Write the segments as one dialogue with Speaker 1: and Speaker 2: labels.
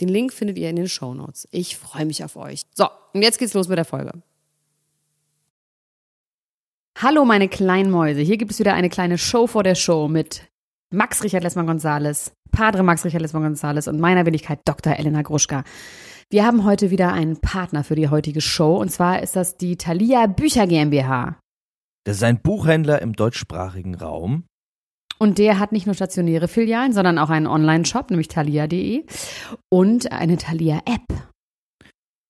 Speaker 1: Den Link findet ihr in den Show Notes. Ich freue mich auf euch. So, und jetzt geht's los mit der Folge. Hallo meine kleinen Mäuse, hier gibt es wieder eine kleine Show vor der Show mit Max Richard Lessmann Gonzales, Padre Max Richard Lessmann Gonzales und meiner Wenigkeit Dr. Elena Gruschka. Wir haben heute wieder einen Partner für die heutige Show und zwar ist das die Thalia Bücher GmbH.
Speaker 2: Das ist ein Buchhändler im deutschsprachigen Raum,
Speaker 1: und der hat nicht nur stationäre Filialen, sondern auch einen Online-Shop, nämlich thalia.de und eine Thalia-App.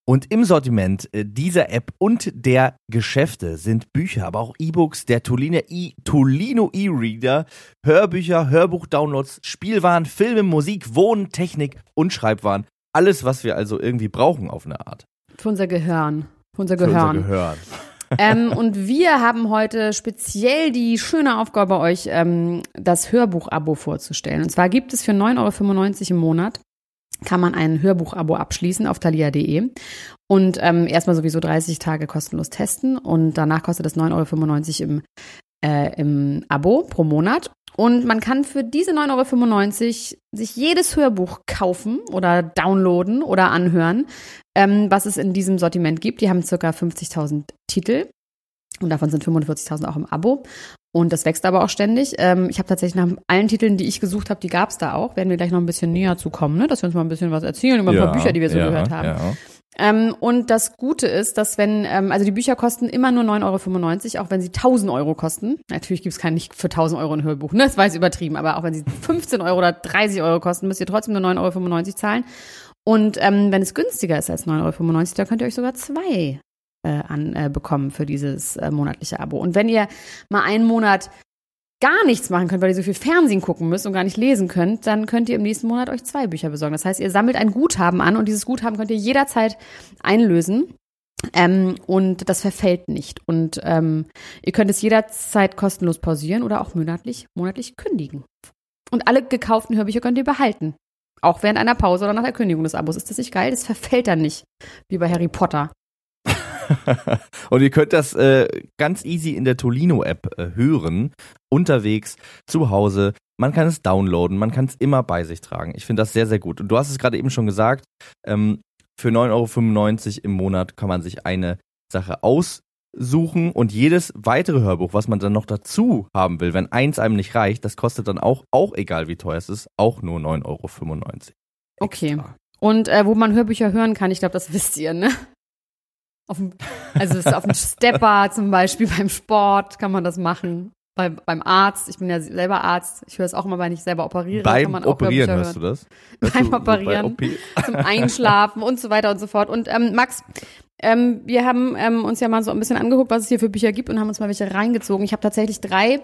Speaker 2: Und im Sortiment äh, dieser App und der Geschäfte sind Bücher, aber auch E-Books, der Tolino E-Reader, Hörbücher, Hörbuch-Downloads, Spielwaren, Filme, Musik, Wohnen, Technik und Schreibwaren. Alles, was wir also irgendwie brauchen auf eine Art.
Speaker 1: Für unser Gehirn. Für unser Gehirn. Für unser Gehirn ähm, und wir haben heute speziell die schöne Aufgabe euch, ähm, das Hörbuch-Abo vorzustellen. Und zwar gibt es für 9,95 Euro im Monat kann man ein Hörbuch-Abo abschließen auf thalia.de und ähm, erstmal sowieso 30 Tage kostenlos testen und danach kostet es 9,95 Euro im, äh, im Abo pro Monat. Und man kann für diese 9,95 Euro sich jedes Hörbuch kaufen oder downloaden oder anhören, ähm, was es in diesem Sortiment gibt. Die haben circa 50.000 Titel und davon sind 45.000 auch im Abo. Und das wächst aber auch ständig. Ähm, ich habe tatsächlich nach allen Titeln, die ich gesucht habe, die gab es da auch. Werden wir gleich noch ein bisschen näher zu kommen, ne? dass wir uns mal ein bisschen was erzählen über ein ja, paar Bücher, die wir so ja, gehört haben. Ja. Ähm, und das Gute ist, dass wenn, ähm, also die Bücher kosten immer nur 9,95 Euro, auch wenn sie 1000 Euro kosten. Natürlich gibt es kein nicht für 1000 Euro ein Hörbuch, ne? Das war jetzt übertrieben, aber auch wenn sie 15 Euro oder 30 Euro kosten, müsst ihr trotzdem nur 9,95 Euro zahlen. Und ähm, wenn es günstiger ist als 9,95 Euro, dann könnt ihr euch sogar zwei äh, an, äh, bekommen für dieses äh, monatliche Abo. Und wenn ihr mal einen Monat gar nichts machen könnt, weil ihr so viel Fernsehen gucken müsst und gar nicht lesen könnt, dann könnt ihr im nächsten Monat euch zwei Bücher besorgen. Das heißt, ihr sammelt ein Guthaben an und dieses Guthaben könnt ihr jederzeit einlösen. Ähm, und das verfällt nicht. Und ähm, ihr könnt es jederzeit kostenlos pausieren oder auch monatlich, monatlich kündigen. Und alle gekauften Hörbücher könnt ihr behalten. Auch während einer Pause oder nach der Kündigung des Abos. Ist das nicht geil? Das verfällt dann nicht. Wie bei Harry Potter.
Speaker 2: und ihr könnt das äh, ganz easy in der Tolino-App äh, hören, unterwegs, zu Hause. Man kann es downloaden, man kann es immer bei sich tragen. Ich finde das sehr, sehr gut. Und du hast es gerade eben schon gesagt, ähm, für 9,95 Euro im Monat kann man sich eine Sache aussuchen und jedes weitere Hörbuch, was man dann noch dazu haben will, wenn eins einem nicht reicht, das kostet dann auch, auch egal wie teuer es ist, auch nur 9,95 Euro.
Speaker 1: Okay. Und äh, wo man Hörbücher hören kann, ich glaube, das wisst ihr, ne? Auf dem, also auf dem Stepper zum Beispiel beim Sport kann man das machen. Bei, beim Arzt, ich bin ja selber Arzt, ich höre es auch immer, wenn ich selber operiere.
Speaker 2: Beim
Speaker 1: kann man
Speaker 2: auch Operieren hörst du das?
Speaker 1: Hörst beim du, Operieren, bei zum Einschlafen und so weiter und so fort. Und ähm, Max, ähm, wir haben ähm, uns ja mal so ein bisschen angeguckt, was es hier für Bücher gibt und haben uns mal welche reingezogen. Ich habe tatsächlich drei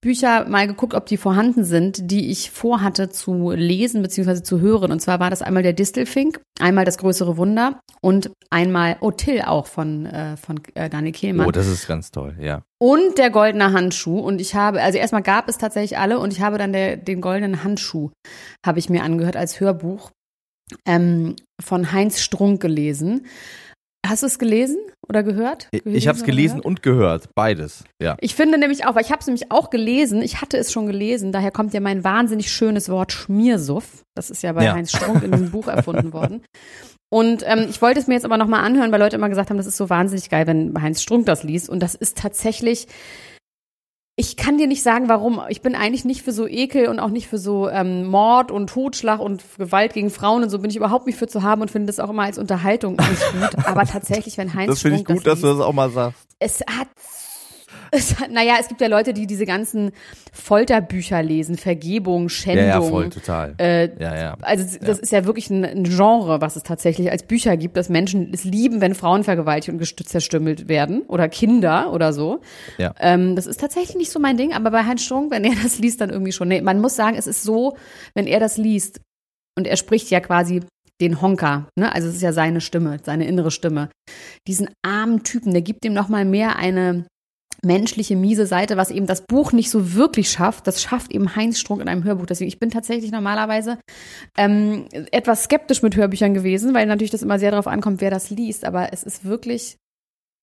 Speaker 1: Bücher mal geguckt, ob die vorhanden sind, die ich vorhatte zu lesen bzw. zu hören. Und zwar war das einmal der Distelfink, einmal das größere Wunder und einmal Otil auch von, äh, von äh, Daniel Kehlmann.
Speaker 2: Oh, das ist ganz toll, ja.
Speaker 1: Und der goldene Handschuh. Und ich habe, also erstmal gab es tatsächlich alle und ich habe dann der, den goldenen Handschuh, habe ich mir angehört als Hörbuch ähm, von Heinz Strunk gelesen. Hast du es gelesen oder gehört?
Speaker 2: Gelesen ich habe es gelesen und gehört, beides. Ja.
Speaker 1: Ich finde nämlich auch, weil ich habe es nämlich auch gelesen. Ich hatte es schon gelesen. Daher kommt ja mein wahnsinnig schönes Wort Schmiersuff. Das ist ja bei ja. Heinz Strunk in diesem Buch erfunden worden. Und ähm, ich wollte es mir jetzt aber nochmal anhören, weil Leute immer gesagt haben, das ist so wahnsinnig geil, wenn Heinz Strunk das liest. Und das ist tatsächlich ich kann dir nicht sagen, warum. Ich bin eigentlich nicht für so Ekel und auch nicht für so ähm, Mord und Totschlag und Gewalt gegen Frauen und so bin ich überhaupt nicht für zu haben und finde das auch immer als Unterhaltung nicht gut. Aber tatsächlich, wenn Heinz
Speaker 2: Das finde ich gut, dass du das auch mal sagst.
Speaker 1: Es hat es, naja, es gibt ja Leute, die diese ganzen Folterbücher lesen, Vergebung, Schändung. Ja, ja
Speaker 2: voll, total.
Speaker 1: Äh, ja, ja. Also das ja. ist ja wirklich ein, ein, Genre, was es tatsächlich als Bücher gibt, dass Menschen es lieben, wenn Frauen vergewaltigt und zerstümmelt werden oder Kinder oder so. Ja. Ähm, das ist tatsächlich nicht so mein Ding, aber bei Heinz Strunk, wenn er das liest, dann irgendwie schon. Nee, man muss sagen, es ist so, wenn er das liest und er spricht ja quasi den Honker, ne? Also es ist ja seine Stimme, seine innere Stimme. Diesen armen Typen, der gibt ihm noch mal mehr eine menschliche, miese Seite, was eben das Buch nicht so wirklich schafft. Das schafft eben Heinz Strunk in einem Hörbuch. Deswegen, ich bin tatsächlich normalerweise ähm, etwas skeptisch mit Hörbüchern gewesen, weil natürlich das immer sehr darauf ankommt, wer das liest. Aber es ist wirklich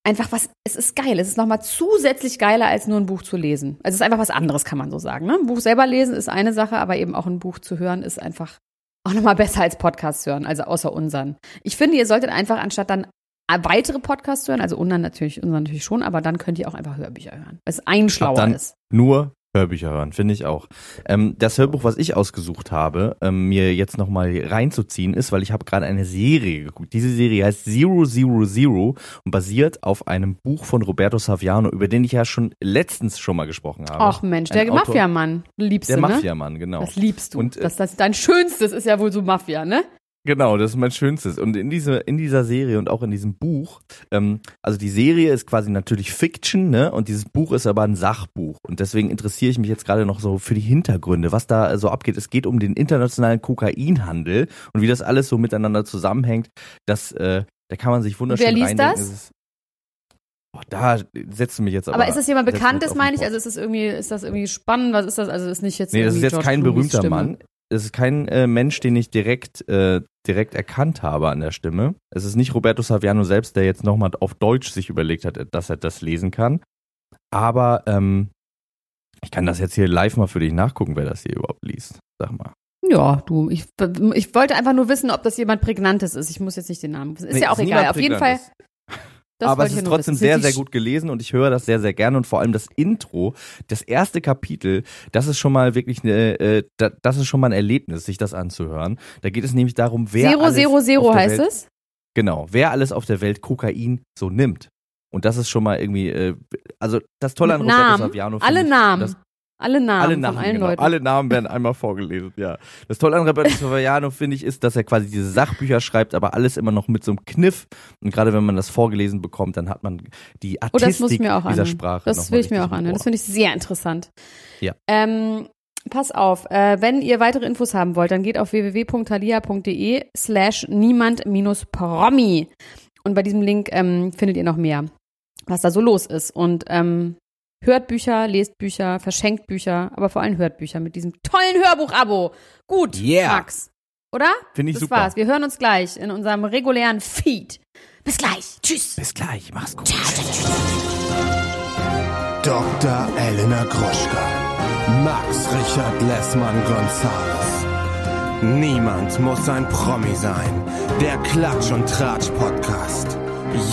Speaker 1: einfach was, es ist geil. Es ist nochmal zusätzlich geiler, als nur ein Buch zu lesen. Also es ist einfach was anderes, kann man so sagen. Ne? Ein Buch selber lesen ist eine Sache, aber eben auch ein Buch zu hören ist einfach auch nochmal besser als Podcasts hören, also außer unseren. Ich finde, ihr solltet einfach anstatt dann weitere Podcasts hören, also unseren natürlich, unseren natürlich schon, aber dann könnt ihr auch einfach Hörbücher hören, weil es ein schlauer ist.
Speaker 2: Nur Hörbücher hören, finde ich auch. Ähm, das Hörbuch, was ich ausgesucht habe, ähm, mir jetzt nochmal reinzuziehen, ist, weil ich habe gerade eine Serie geguckt. Diese Serie heißt Zero Zero Zero und basiert auf einem Buch von Roberto Saviano, über den ich ja schon letztens schon mal gesprochen habe.
Speaker 1: Ach Mensch, der Mafiamann, liebst
Speaker 2: der
Speaker 1: du,
Speaker 2: Der ne? Mafiamann, genau.
Speaker 1: Das liebst du. Und, äh, das, das, dein Schönstes ist ja wohl so Mafia, ne?
Speaker 2: Genau, das ist mein Schönstes. Und in, diese, in dieser Serie und auch in diesem Buch, ähm, also die Serie ist quasi natürlich Fiction, ne? Und dieses Buch ist aber ein Sachbuch. Und deswegen interessiere ich mich jetzt gerade noch so für die Hintergründe, was da so abgeht. Es geht um den internationalen Kokainhandel und wie das alles so miteinander zusammenhängt. Das, äh, da kann man sich wunderschön
Speaker 1: Wer liest das?
Speaker 2: Boah, da setzt du mich jetzt aber.
Speaker 1: Aber ist das jemand Bekanntes, meine ich? Also ist das irgendwie, ist das irgendwie spannend? Was ist das? Also ist nicht jetzt.
Speaker 2: Nee, das ist jetzt kein
Speaker 1: Clooney's
Speaker 2: berühmter
Speaker 1: Stimme.
Speaker 2: Mann es ist kein äh, Mensch, den ich direkt, äh, direkt erkannt habe an der Stimme. Es ist nicht Roberto Saviano selbst, der jetzt nochmal auf Deutsch sich überlegt hat, dass er das lesen kann. Aber ähm, ich kann das jetzt hier live mal für dich nachgucken, wer das hier überhaupt liest. Sag mal.
Speaker 1: Ja, du, ich, ich wollte einfach nur wissen, ob das jemand Prägnantes ist. Ich muss jetzt nicht den Namen wissen. Ist nee, ja auch egal. Auf jeden Fall.
Speaker 2: Das aber es ist trotzdem sehr, sehr gut gelesen und ich höre das sehr, sehr gerne und vor allem das Intro, das erste Kapitel, das ist schon mal wirklich eine, äh, das ist schon mal ein Erlebnis, sich das anzuhören. Da geht es nämlich darum, wer
Speaker 1: Zero,
Speaker 2: alles
Speaker 1: Zero, Zero heißt
Speaker 2: Welt,
Speaker 1: es?
Speaker 2: Genau, wer alles auf der Welt Kokain so nimmt. Und das ist schon mal irgendwie, äh, also das Tolle an
Speaker 1: Roberto
Speaker 2: Saviano.
Speaker 1: Alle
Speaker 2: ich,
Speaker 1: Namen.
Speaker 2: Das,
Speaker 1: alle Namen,
Speaker 2: alle Namen
Speaker 1: von allen
Speaker 2: genau.
Speaker 1: Leuten.
Speaker 2: Alle Namen werden einmal vorgelesen, ja. Das Tolle an Roberto Saviano, finde ich, ist, dass er quasi diese Sachbücher schreibt, aber alles immer noch mit so einem Kniff. Und gerade wenn man das vorgelesen bekommt, dann hat man die Artistik
Speaker 1: oh, das muss ich mir auch
Speaker 2: dieser. Sprache.
Speaker 1: Das will ich mir auch an. Das finde ich sehr interessant.
Speaker 2: Ja.
Speaker 1: Ähm, pass auf, äh, wenn ihr weitere Infos haben wollt, dann geht auf www.thalia.de slash niemand-promi. Und bei diesem Link ähm, findet ihr noch mehr, was da so los ist. Und ähm, Hört Bücher, lest Bücher, verschenkt Bücher, aber vor allem hört Bücher mit diesem tollen Hörbuch-Abo. Gut,
Speaker 2: yeah.
Speaker 1: Max. Oder?
Speaker 2: Finde ich
Speaker 1: das
Speaker 2: super.
Speaker 1: war's. Wir hören uns gleich in unserem regulären Feed. Bis gleich. Tschüss.
Speaker 2: Bis gleich. Mach's gut.
Speaker 3: Dr. Elena Groschka. Max Richard Lessmann Gonzales. Niemand muss ein Promi sein. Der Klatsch und Tratsch Podcast.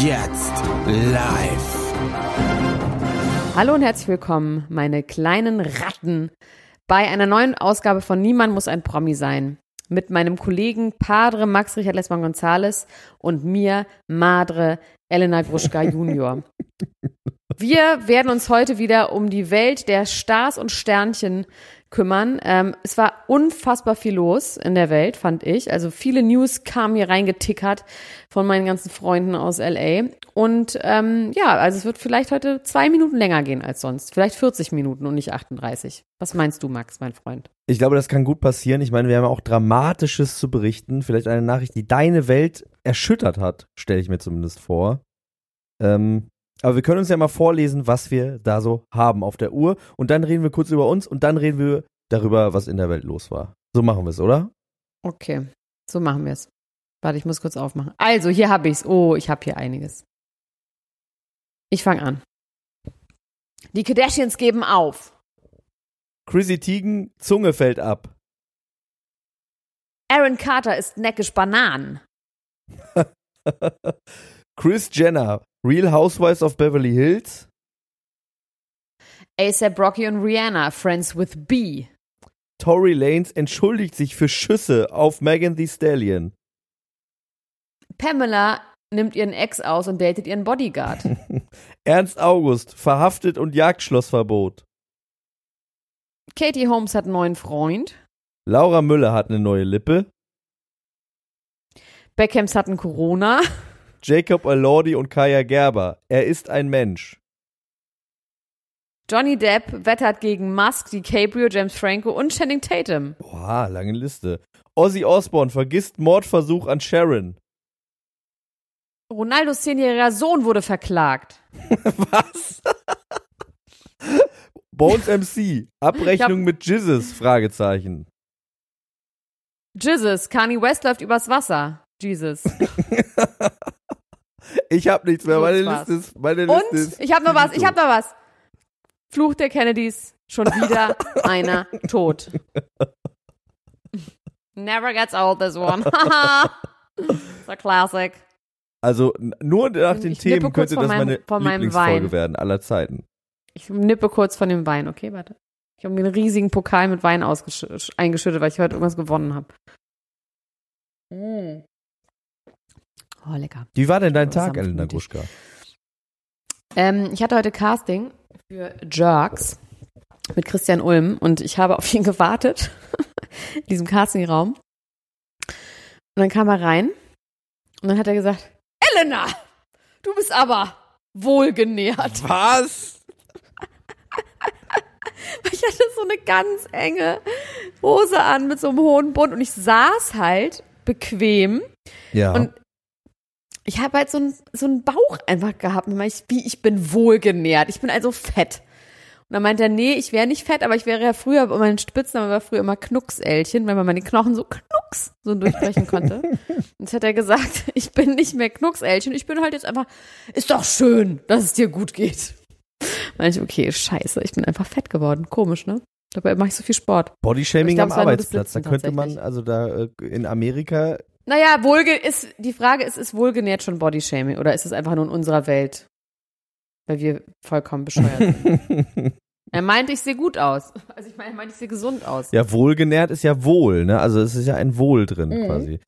Speaker 3: Jetzt live.
Speaker 1: Hallo und herzlich willkommen, meine kleinen Ratten, bei einer neuen Ausgabe von Niemand muss ein Promi sein. Mit meinem Kollegen Padre Max Richard Lessmann Gonzales und mir, Madre Elena Gruschka Junior. Wir werden uns heute wieder um die Welt der Stars und Sternchen kümmern. Ähm, es war unfassbar viel los in der Welt, fand ich. Also viele News kamen hier reingetickert von meinen ganzen Freunden aus LA. Und ähm, ja, also es wird vielleicht heute zwei Minuten länger gehen als sonst. Vielleicht 40 Minuten und nicht 38. Was meinst du, Max, mein Freund?
Speaker 2: Ich glaube, das kann gut passieren. Ich meine, wir haben auch Dramatisches zu berichten. Vielleicht eine Nachricht, die deine Welt erschüttert hat, stelle ich mir zumindest vor. Ähm, aber wir können uns ja mal vorlesen, was wir da so haben auf der Uhr. Und dann reden wir kurz über uns und dann reden wir darüber, was in der Welt los war. So machen wir es, oder?
Speaker 1: Okay, so machen wir es. Warte, ich muss kurz aufmachen. Also, hier habe ich es. Oh, ich habe hier einiges. Ich fange an. Die Kardashians geben auf.
Speaker 2: Chrissy Teigen, Zunge fällt ab.
Speaker 1: Aaron Carter isst neckisch Bananen.
Speaker 2: Chris Jenner, Real Housewives of Beverly Hills.
Speaker 1: ASAP Rocky und Rihanna, Friends with B.
Speaker 2: Tory Lanez entschuldigt sich für Schüsse auf Megan Thee Stallion.
Speaker 1: Pamela nimmt ihren Ex aus und datet ihren Bodyguard.
Speaker 2: Ernst August, verhaftet und Jagdschlossverbot.
Speaker 1: Katie Holmes hat einen neuen Freund.
Speaker 2: Laura Müller hat eine neue Lippe.
Speaker 1: Beckhams hatten Corona.
Speaker 2: Jacob Elordi und Kaya Gerber. Er ist ein Mensch.
Speaker 1: Johnny Depp wettert gegen Musk, DiCaprio, James Franco und Channing Tatum.
Speaker 2: Boah, lange Liste. Ozzy Osbourne vergisst Mordversuch an Sharon.
Speaker 1: Ronaldos zehnjähriger Sohn wurde verklagt.
Speaker 2: Was? Bones MC. Abrechnung
Speaker 1: hab-
Speaker 2: mit Jesus? Fragezeichen.
Speaker 1: Jesus, Kanye West läuft übers Wasser. Jesus.
Speaker 2: Ich hab nichts mehr. Meine Liste ist. Meine
Speaker 1: Und
Speaker 2: Liste ist.
Speaker 1: ich habe noch was, ich habe noch was. Fluch der Kennedys, schon wieder einer tot. Never gets old, this one. It's a classic.
Speaker 2: Also nur nach den
Speaker 1: Ich
Speaker 2: Themen könnte das
Speaker 1: meinem-
Speaker 2: meine
Speaker 1: von meinem
Speaker 2: Lieblingsfolge
Speaker 1: Wein.
Speaker 2: werden aller Zeiten.
Speaker 1: Ich nippe kurz von dem Wein, okay, warte. Ich habe mir einen riesigen Pokal mit Wein eingeschüttet, weil ich heute irgendwas gewonnen habe. Mm. Oh, lecker.
Speaker 2: Wie war denn dein Tag,
Speaker 1: Sanftmutig.
Speaker 2: Elena Gruschka?
Speaker 1: Ähm, ich hatte heute Casting für Jerks mit Christian Ulm und ich habe auf ihn gewartet in diesem Castingraum. Und dann kam er rein und dann hat er gesagt, Elena, du bist aber wohlgenährt.
Speaker 2: Was?
Speaker 1: Ich hatte so eine ganz enge Hose an mit so einem hohen Bund und ich saß halt bequem
Speaker 2: Ja.
Speaker 1: Und ich habe halt so einen so einen Bauch einfach gehabt. Ich, wie, ich bin wohlgenährt. Ich bin also fett. Und dann meinte er, nee, ich wäre nicht fett, aber ich wäre ja früher, mein Spitzname war früher immer Knuckselchen, weil man meine Knochen so knucks so durchbrechen konnte. Und jetzt hat er gesagt, ich bin nicht mehr Knuckselchen, ich bin halt jetzt einfach, ist doch schön, dass es dir gut geht. Meinte ich, okay, scheiße, ich bin einfach fett geworden. Komisch, ne? Dabei mache ich so viel Sport.
Speaker 2: Bodyshaming am Arbeitsplatz. Da könnte man, also da äh, in Amerika,
Speaker 1: Naja, wohlge ist, die Frage ist, ist wohlgenährt schon Bodyshaming oder ist es einfach nur in unserer Welt? Weil wir vollkommen bescheuert sind. er meinte, ich sehe gut aus. Also ich meine, er meinte, ich sehe gesund aus.
Speaker 2: ja, wohlgenährt ist ja wohl, ne? Also es ist ja ein Wohl drin
Speaker 1: Mhm.
Speaker 2: quasi.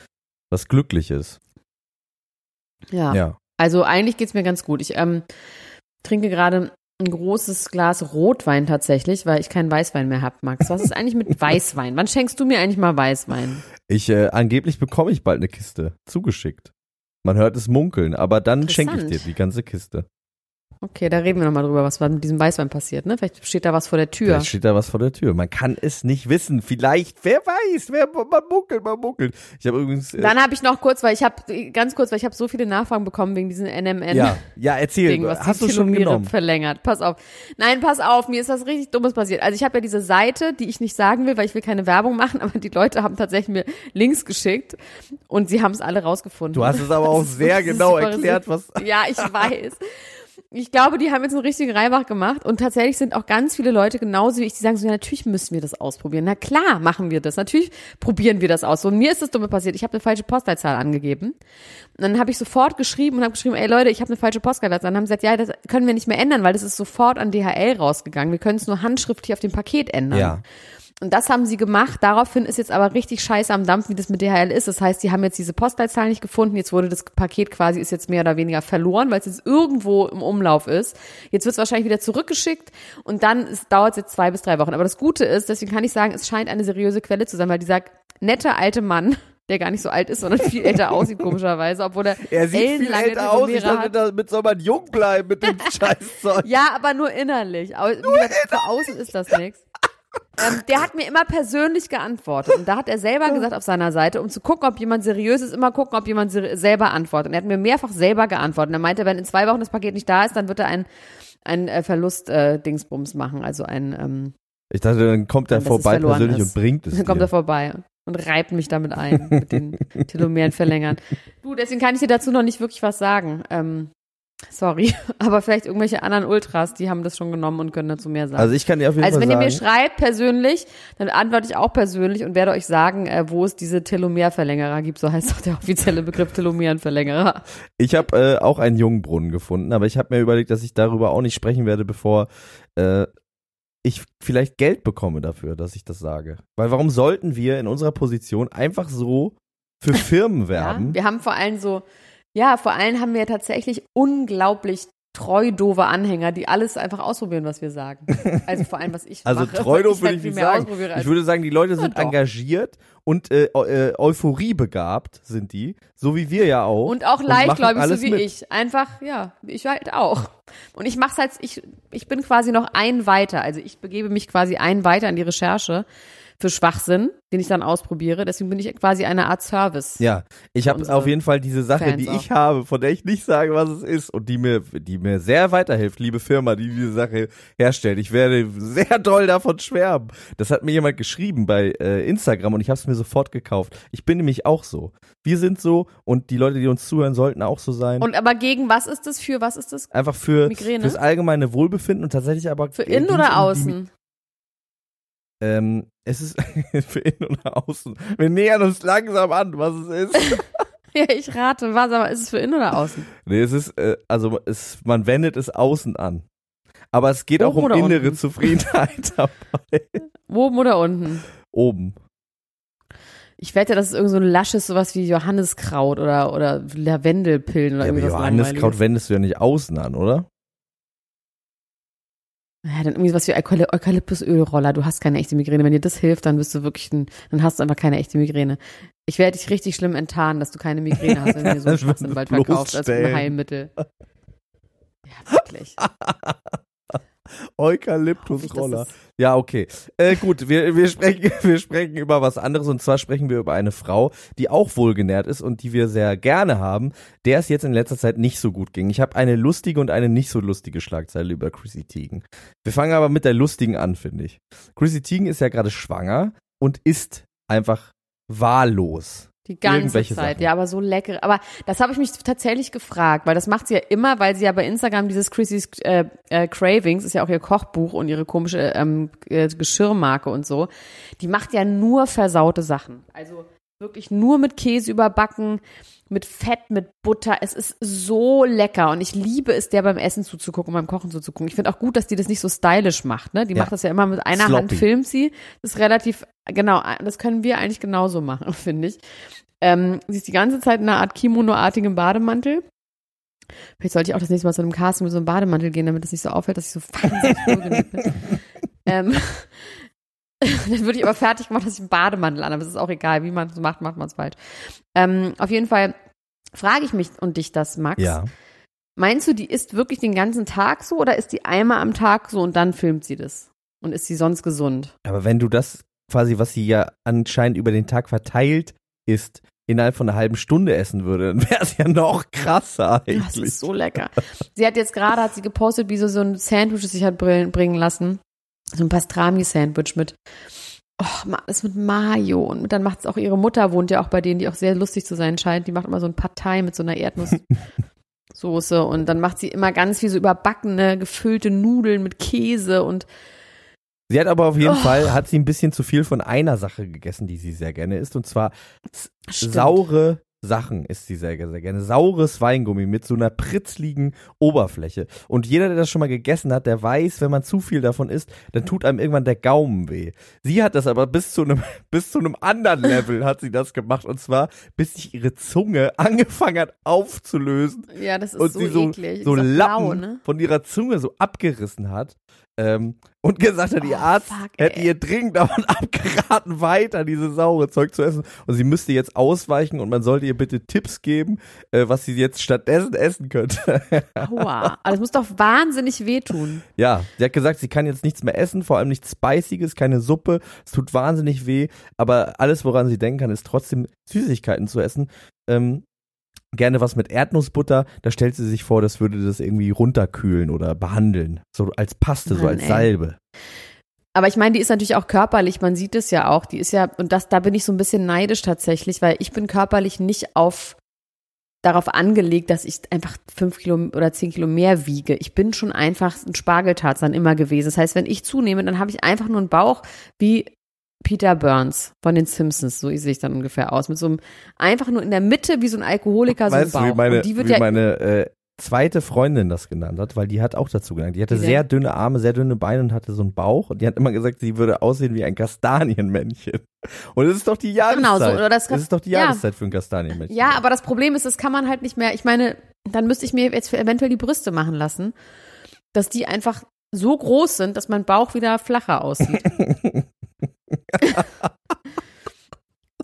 Speaker 2: Was glücklich ist.
Speaker 1: Ja.
Speaker 2: Ja.
Speaker 1: Also eigentlich geht's mir ganz gut. Ich ähm, trinke gerade ein großes Glas Rotwein tatsächlich, weil ich keinen Weißwein mehr hab, Max. Was ist eigentlich mit Weißwein? Wann schenkst du mir eigentlich mal Weißwein?
Speaker 2: Ich, äh, angeblich bekomme ich bald eine Kiste zugeschickt. Man hört es munkeln, aber dann schenke ich dir die ganze Kiste.
Speaker 1: Okay, da reden wir nochmal drüber, was mit diesem Weißwein passiert, ne? Vielleicht steht da was vor der Tür.
Speaker 2: Vielleicht steht da was vor der Tür. Man kann es nicht wissen. Vielleicht, wer weiß, wer, man munkelt, man munkelt. Ich habe übrigens. Äh,
Speaker 1: Dann habe ich noch kurz, weil ich habe ganz kurz, weil ich habe so viele Nachfragen bekommen wegen diesen NMN.
Speaker 2: ja, ja, erzähl.
Speaker 1: Ding, was
Speaker 2: Hast du schon
Speaker 1: Telomere
Speaker 2: genommen?
Speaker 1: verlängert. Pass auf. Nein, pass auf, mir ist was richtig Dummes passiert. Also ich habe ja diese Seite, die ich nicht sagen will, weil ich will keine Werbung machen, aber die Leute haben tatsächlich mir Links geschickt und sie haben es alle rausgefunden.
Speaker 2: Du hast es aber auch sehr genau erklärt, was.
Speaker 1: ja, ich weiß. Ich glaube, die haben jetzt einen richtigen Reibach gemacht und tatsächlich sind auch ganz viele Leute genauso wie ich, die sagen so, ja, natürlich müssen wir das ausprobieren. Na klar, machen wir das. Natürlich probieren wir das aus. So, und mir ist das dumme passiert. Ich habe eine falsche Postleitzahl angegeben. Und dann habe ich sofort geschrieben und habe geschrieben, ey Leute, ich habe eine falsche Postleitzahl. Dann haben sie gesagt, ja, das können wir nicht mehr ändern, weil das ist sofort an DHL rausgegangen. Wir können es nur handschriftlich auf dem Paket ändern.
Speaker 2: Ja.
Speaker 1: Und das haben sie gemacht. Daraufhin ist jetzt aber richtig scheiße am Dampf, wie das mit DHL ist. Das heißt, die haben jetzt diese Postleitzahl nicht gefunden. Jetzt wurde das Paket quasi, ist jetzt mehr oder weniger verloren, weil es jetzt irgendwo im Umlauf ist. Jetzt wird es wahrscheinlich wieder zurückgeschickt und dann dauert es jetzt zwei bis drei Wochen. Aber das Gute ist, deswegen kann ich sagen, es scheint eine seriöse Quelle zu sein, weil dieser nette alte Mann, der gar nicht so alt ist, sondern viel älter aussieht, komischerweise, obwohl er,
Speaker 2: Er sieht viel älter aus. Ich dachte, damit soll man jung bleiben mit dem Scheißzeug.
Speaker 1: ja, aber nur innerlich. Aber wie gesagt, für außen ist das nichts. Ähm, der hat mir immer persönlich geantwortet. Und da hat er selber gesagt auf seiner Seite, um zu gucken, ob jemand seriös ist, immer gucken, ob jemand selber antwortet. Und er hat mir mehrfach selber geantwortet. Und er meinte, wenn in zwei Wochen das Paket nicht da ist, dann wird er ein, ein äh, Verlust-Dingsbums machen. Also ein, ähm,
Speaker 2: Ich dachte, dann kommt er vorbei persönlich
Speaker 1: ist.
Speaker 2: und bringt es
Speaker 1: dann kommt
Speaker 2: dir.
Speaker 1: er vorbei und reibt mich damit ein, mit den Telomeren verlängern. Du, deswegen kann ich dir dazu noch nicht wirklich was sagen. Ähm, sorry. Aber vielleicht irgendwelche anderen Ultras, die haben das schon genommen und können dazu mehr sagen.
Speaker 2: Also ich kann dir auf jeden
Speaker 1: Also
Speaker 2: Fall
Speaker 1: wenn ihr
Speaker 2: sagen,
Speaker 1: mir schreibt persönlich, dann antworte ich auch persönlich und werde euch sagen, äh, wo es diese Telomerverlängerer gibt. So heißt auch der offizielle Begriff Telomerenverlängerer.
Speaker 2: ich habe äh, auch einen Jungbrunnen gefunden, aber ich habe mir überlegt, dass ich darüber auch nicht sprechen werde, bevor äh, ich vielleicht Geld bekomme dafür, dass ich das sage. Weil warum sollten wir in unserer Position einfach so für Firmen
Speaker 1: Ja?
Speaker 2: werben?
Speaker 1: Wir haben vor allem so, ja, vor allem haben wir tatsächlich unglaublich treu doofe Anhänger, die alles einfach ausprobieren, was wir sagen. Also vor allem, was ich
Speaker 2: also
Speaker 1: mache.
Speaker 2: treu doof
Speaker 1: ich
Speaker 2: würde
Speaker 1: halt
Speaker 2: ich nicht
Speaker 1: mehr
Speaker 2: sagen. Ich würde sagen, die Leute sind
Speaker 1: doch.
Speaker 2: engagiert und äh, äh, euphoriebegabt sind die, so wie wir ja auch.
Speaker 1: Und auch leichtgläubig, so wie
Speaker 2: mit.
Speaker 1: ich. Einfach, ja, ich halt auch. Und ich mach's halt, ich, ich bin quasi noch ein weiter. Also ich begebe mich quasi ein weiter in die Recherche für Schwachsinn, den ich dann ausprobiere. Deswegen bin ich quasi eine Art Service.
Speaker 2: Ja, ich habe auf jeden Fall diese Sache,
Speaker 1: Fans
Speaker 2: die
Speaker 1: auch.
Speaker 2: ich habe, von der ich nicht sage, was es ist und die mir, die mir sehr weiterhilft, liebe Firma, die diese Sache herstellt. Ich werde sehr doll davon schwärmen. Das hat mir jemand geschrieben bei äh, Instagram und ich habe es mir sofort gekauft. Ich bin nämlich auch so. Wir sind so und die Leute, die uns zuhören, sollten auch so sein.
Speaker 1: Und aber gegen was ist das? Für was ist das?
Speaker 2: Einfach für
Speaker 1: Migräne?
Speaker 2: fürs allgemeine Wohlbefinden und tatsächlich aber
Speaker 1: Für innen oder außen?
Speaker 2: Ähm, es ist für innen oder außen. Wir nähern uns langsam an, was es ist.
Speaker 1: Ja, ich rate. Was, aber ist es für innen oder außen?
Speaker 2: Nee, es ist, äh, also es, man wendet es außen an. Aber es geht auch
Speaker 1: Oben
Speaker 2: um
Speaker 1: oder
Speaker 2: innere
Speaker 1: unten?
Speaker 2: Zufriedenheit dabei.
Speaker 1: Oben oder unten?
Speaker 2: Oben.
Speaker 1: Ich wette, das ist irgend so ein lasches, sowas wie Johanniskraut oder, oder Lavendelpillen oder
Speaker 2: Ja,
Speaker 1: irgendwas
Speaker 2: Johanniskraut
Speaker 1: Langweiliges.
Speaker 2: wendest du ja nicht außen an, oder?
Speaker 1: Ja, dann irgendwie sowas wie Eukaly Eukalyptusölroller. Du hast keine echte Migräne. Wenn dir das hilft, dann bist du wirklich ein, dann hast du einfach keine echte Migräne. Ich werde dich richtig schlimm enttarnen, dass du keine Migräne hast, wenn du mir so einen Schwachsinn bald verkaufst als ein Heilmittel. Ja, wirklich.
Speaker 2: Eukalyptusroller. Ja, okay. Äh, gut, wir, wir, sprechen, wir sprechen über was anderes und zwar sprechen wir über eine Frau, die auch wohlgenährt ist und die wir sehr gerne haben, der es jetzt in letzter Zeit nicht so gut ging. Ich habe eine lustige und eine nicht so lustige Schlagzeile über Chrissy Teigen. Wir fangen aber mit der lustigen an, finde ich. Chrissy Teigen ist ja gerade schwanger und ist einfach wahllos.
Speaker 1: Die ganze Zeit,
Speaker 2: Sachen.
Speaker 1: ja, aber so lecker. Aber das habe ich mich tatsächlich gefragt, weil das macht sie ja immer, weil sie ja bei Instagram dieses Chrissy's äh, äh, Cravings, ist ja auch ihr Kochbuch und ihre komische ähm, äh, Geschirrmarke und so, die macht ja nur versaute Sachen. Also wirklich nur mit Käse überbacken, mit Fett, mit Butter. Es ist so lecker und ich liebe es, der beim Essen zuzugucken und beim Kochen zuzugucken. Ich finde auch gut, dass die das nicht so stylisch macht. Ne? Die
Speaker 2: Ja.
Speaker 1: macht das ja immer mit einer Hand,
Speaker 2: Sloppy.
Speaker 1: filmt sie. Das ist relativ, genau, das können wir eigentlich genauso machen, finde ich. Ähm, sie ist die ganze Zeit in einer Art Kimono-artigem Bademantel. Vielleicht sollte ich auch das nächste Mal zu einem Casting mit so einem Bademantel gehen, damit es nicht so auffällt, dass ich so wahnsinnig bin. ähm, dann würde ich aber fertig gemacht, dass ich einen Bademantel an, aber es ist auch egal, wie man es macht, macht man es falsch. Ähm, auf jeden Fall frage ich mich und dich das, Max.
Speaker 2: Ja.
Speaker 1: Meinst du, die isst wirklich den ganzen Tag so oder ist die einmal am Tag so und dann filmt sie das? Und ist sie sonst gesund?
Speaker 2: Aber wenn du das quasi, was sie ja anscheinend über den Tag verteilt ist, innerhalb von einer halben Stunde essen würde, dann wäre es ja noch krasser
Speaker 1: Das
Speaker 2: eigentlich.
Speaker 1: ist so lecker. Sie hat jetzt gerade, hat sie gepostet, wie sie so ein Sandwich sich hat brillen- bringen lassen. So ein Pastrami-Sandwich mit, oh, ist mit Mayo. Und dann macht es auch ihre Mutter, wohnt ja auch bei denen, die auch sehr lustig zu sein scheint. Die macht immer so ein Partei mit so einer Erdnusssoße. und dann macht sie immer ganz viel so überbackene, gefüllte Nudeln mit Käse und
Speaker 2: Sie hat aber auf jeden
Speaker 1: Oh.
Speaker 2: Fall, hat sie ein bisschen zu viel von einer Sache gegessen, die sie sehr gerne isst, und zwar
Speaker 1: Stimmt.
Speaker 2: saure Sachen isst sie sehr, sehr gerne. Saures Weingummi mit so einer pritzligen Oberfläche. Und jeder, der das schon mal gegessen hat, der weiß, wenn man zu viel davon isst, dann tut einem irgendwann der Gaumen weh. Sie hat das aber bis zu einem, bis zu einem anderen Level hat sie das gemacht. Und zwar, bis sich ihre Zunge angefangen hat aufzulösen
Speaker 1: Ja, das ist
Speaker 2: und
Speaker 1: so,
Speaker 2: sie so,
Speaker 1: eklig.
Speaker 2: so Lappen
Speaker 1: blau, ne?
Speaker 2: von ihrer Zunge so abgerissen hat. Ähm, und gesagt hat, ihr
Speaker 1: Oh,
Speaker 2: Arzt
Speaker 1: fuck,
Speaker 2: hätte
Speaker 1: ey.
Speaker 2: ihr dringend davon abgeraten, weiter diese saure Zeug zu essen. Und sie müsste jetzt ausweichen und man sollte ihr bitte Tipps geben, äh, was sie jetzt stattdessen essen könnte.
Speaker 1: Aua. Aber das muss doch wahnsinnig wehtun.
Speaker 2: ja, sie hat gesagt, sie kann jetzt nichts mehr essen, vor allem nichts Spiciges, keine Suppe. Es tut wahnsinnig weh, aber alles, woran sie denken kann, ist trotzdem Süßigkeiten zu essen. Ähm, gerne was mit Erdnussbutter. Da stellt sie sich vor, das würde das irgendwie runterkühlen oder behandeln. So als Paste, so
Speaker 1: Mann,
Speaker 2: als
Speaker 1: ey.
Speaker 2: Salbe.
Speaker 1: Aber ich meine, die ist natürlich auch körperlich, man sieht es ja auch. Die ist ja, und das, da bin ich so ein bisschen neidisch tatsächlich, weil ich bin körperlich nicht auf darauf angelegt, dass ich einfach fünf Kilo oder zehn Kilo mehr wiege. Ich bin schon einfach ein Spargeltarzan immer gewesen. Das heißt, wenn ich zunehme, dann habe ich einfach nur einen Bauch wie Peter Burns von den Simpsons. So sehe ich dann ungefähr aus. Mit so einem, einfach nur in der Mitte wie so ein Alkoholiker, so ein
Speaker 2: weißt du,
Speaker 1: Bauch.
Speaker 2: wie meine,
Speaker 1: und die wird
Speaker 2: wie
Speaker 1: ja,
Speaker 2: meine äh, zweite Freundin das genannt hat, weil die hat auch dazu genannt. Die hatte sehr dünne Arme, sehr dünne Beine und hatte so einen Bauch und die hat immer gesagt, sie würde aussehen wie ein Kastanienmännchen. Und es ist doch die Jahreszeit. Genau so, oder das, das ist doch die Jahreszeit ja. für ein Kastanienmännchen.
Speaker 1: Ja, aber das Problem ist, das kann man halt nicht mehr. Ich meine, dann müsste ich mir jetzt eventuell die Brüste machen lassen, dass die einfach so groß sind, dass mein Bauch wieder flacher aussieht.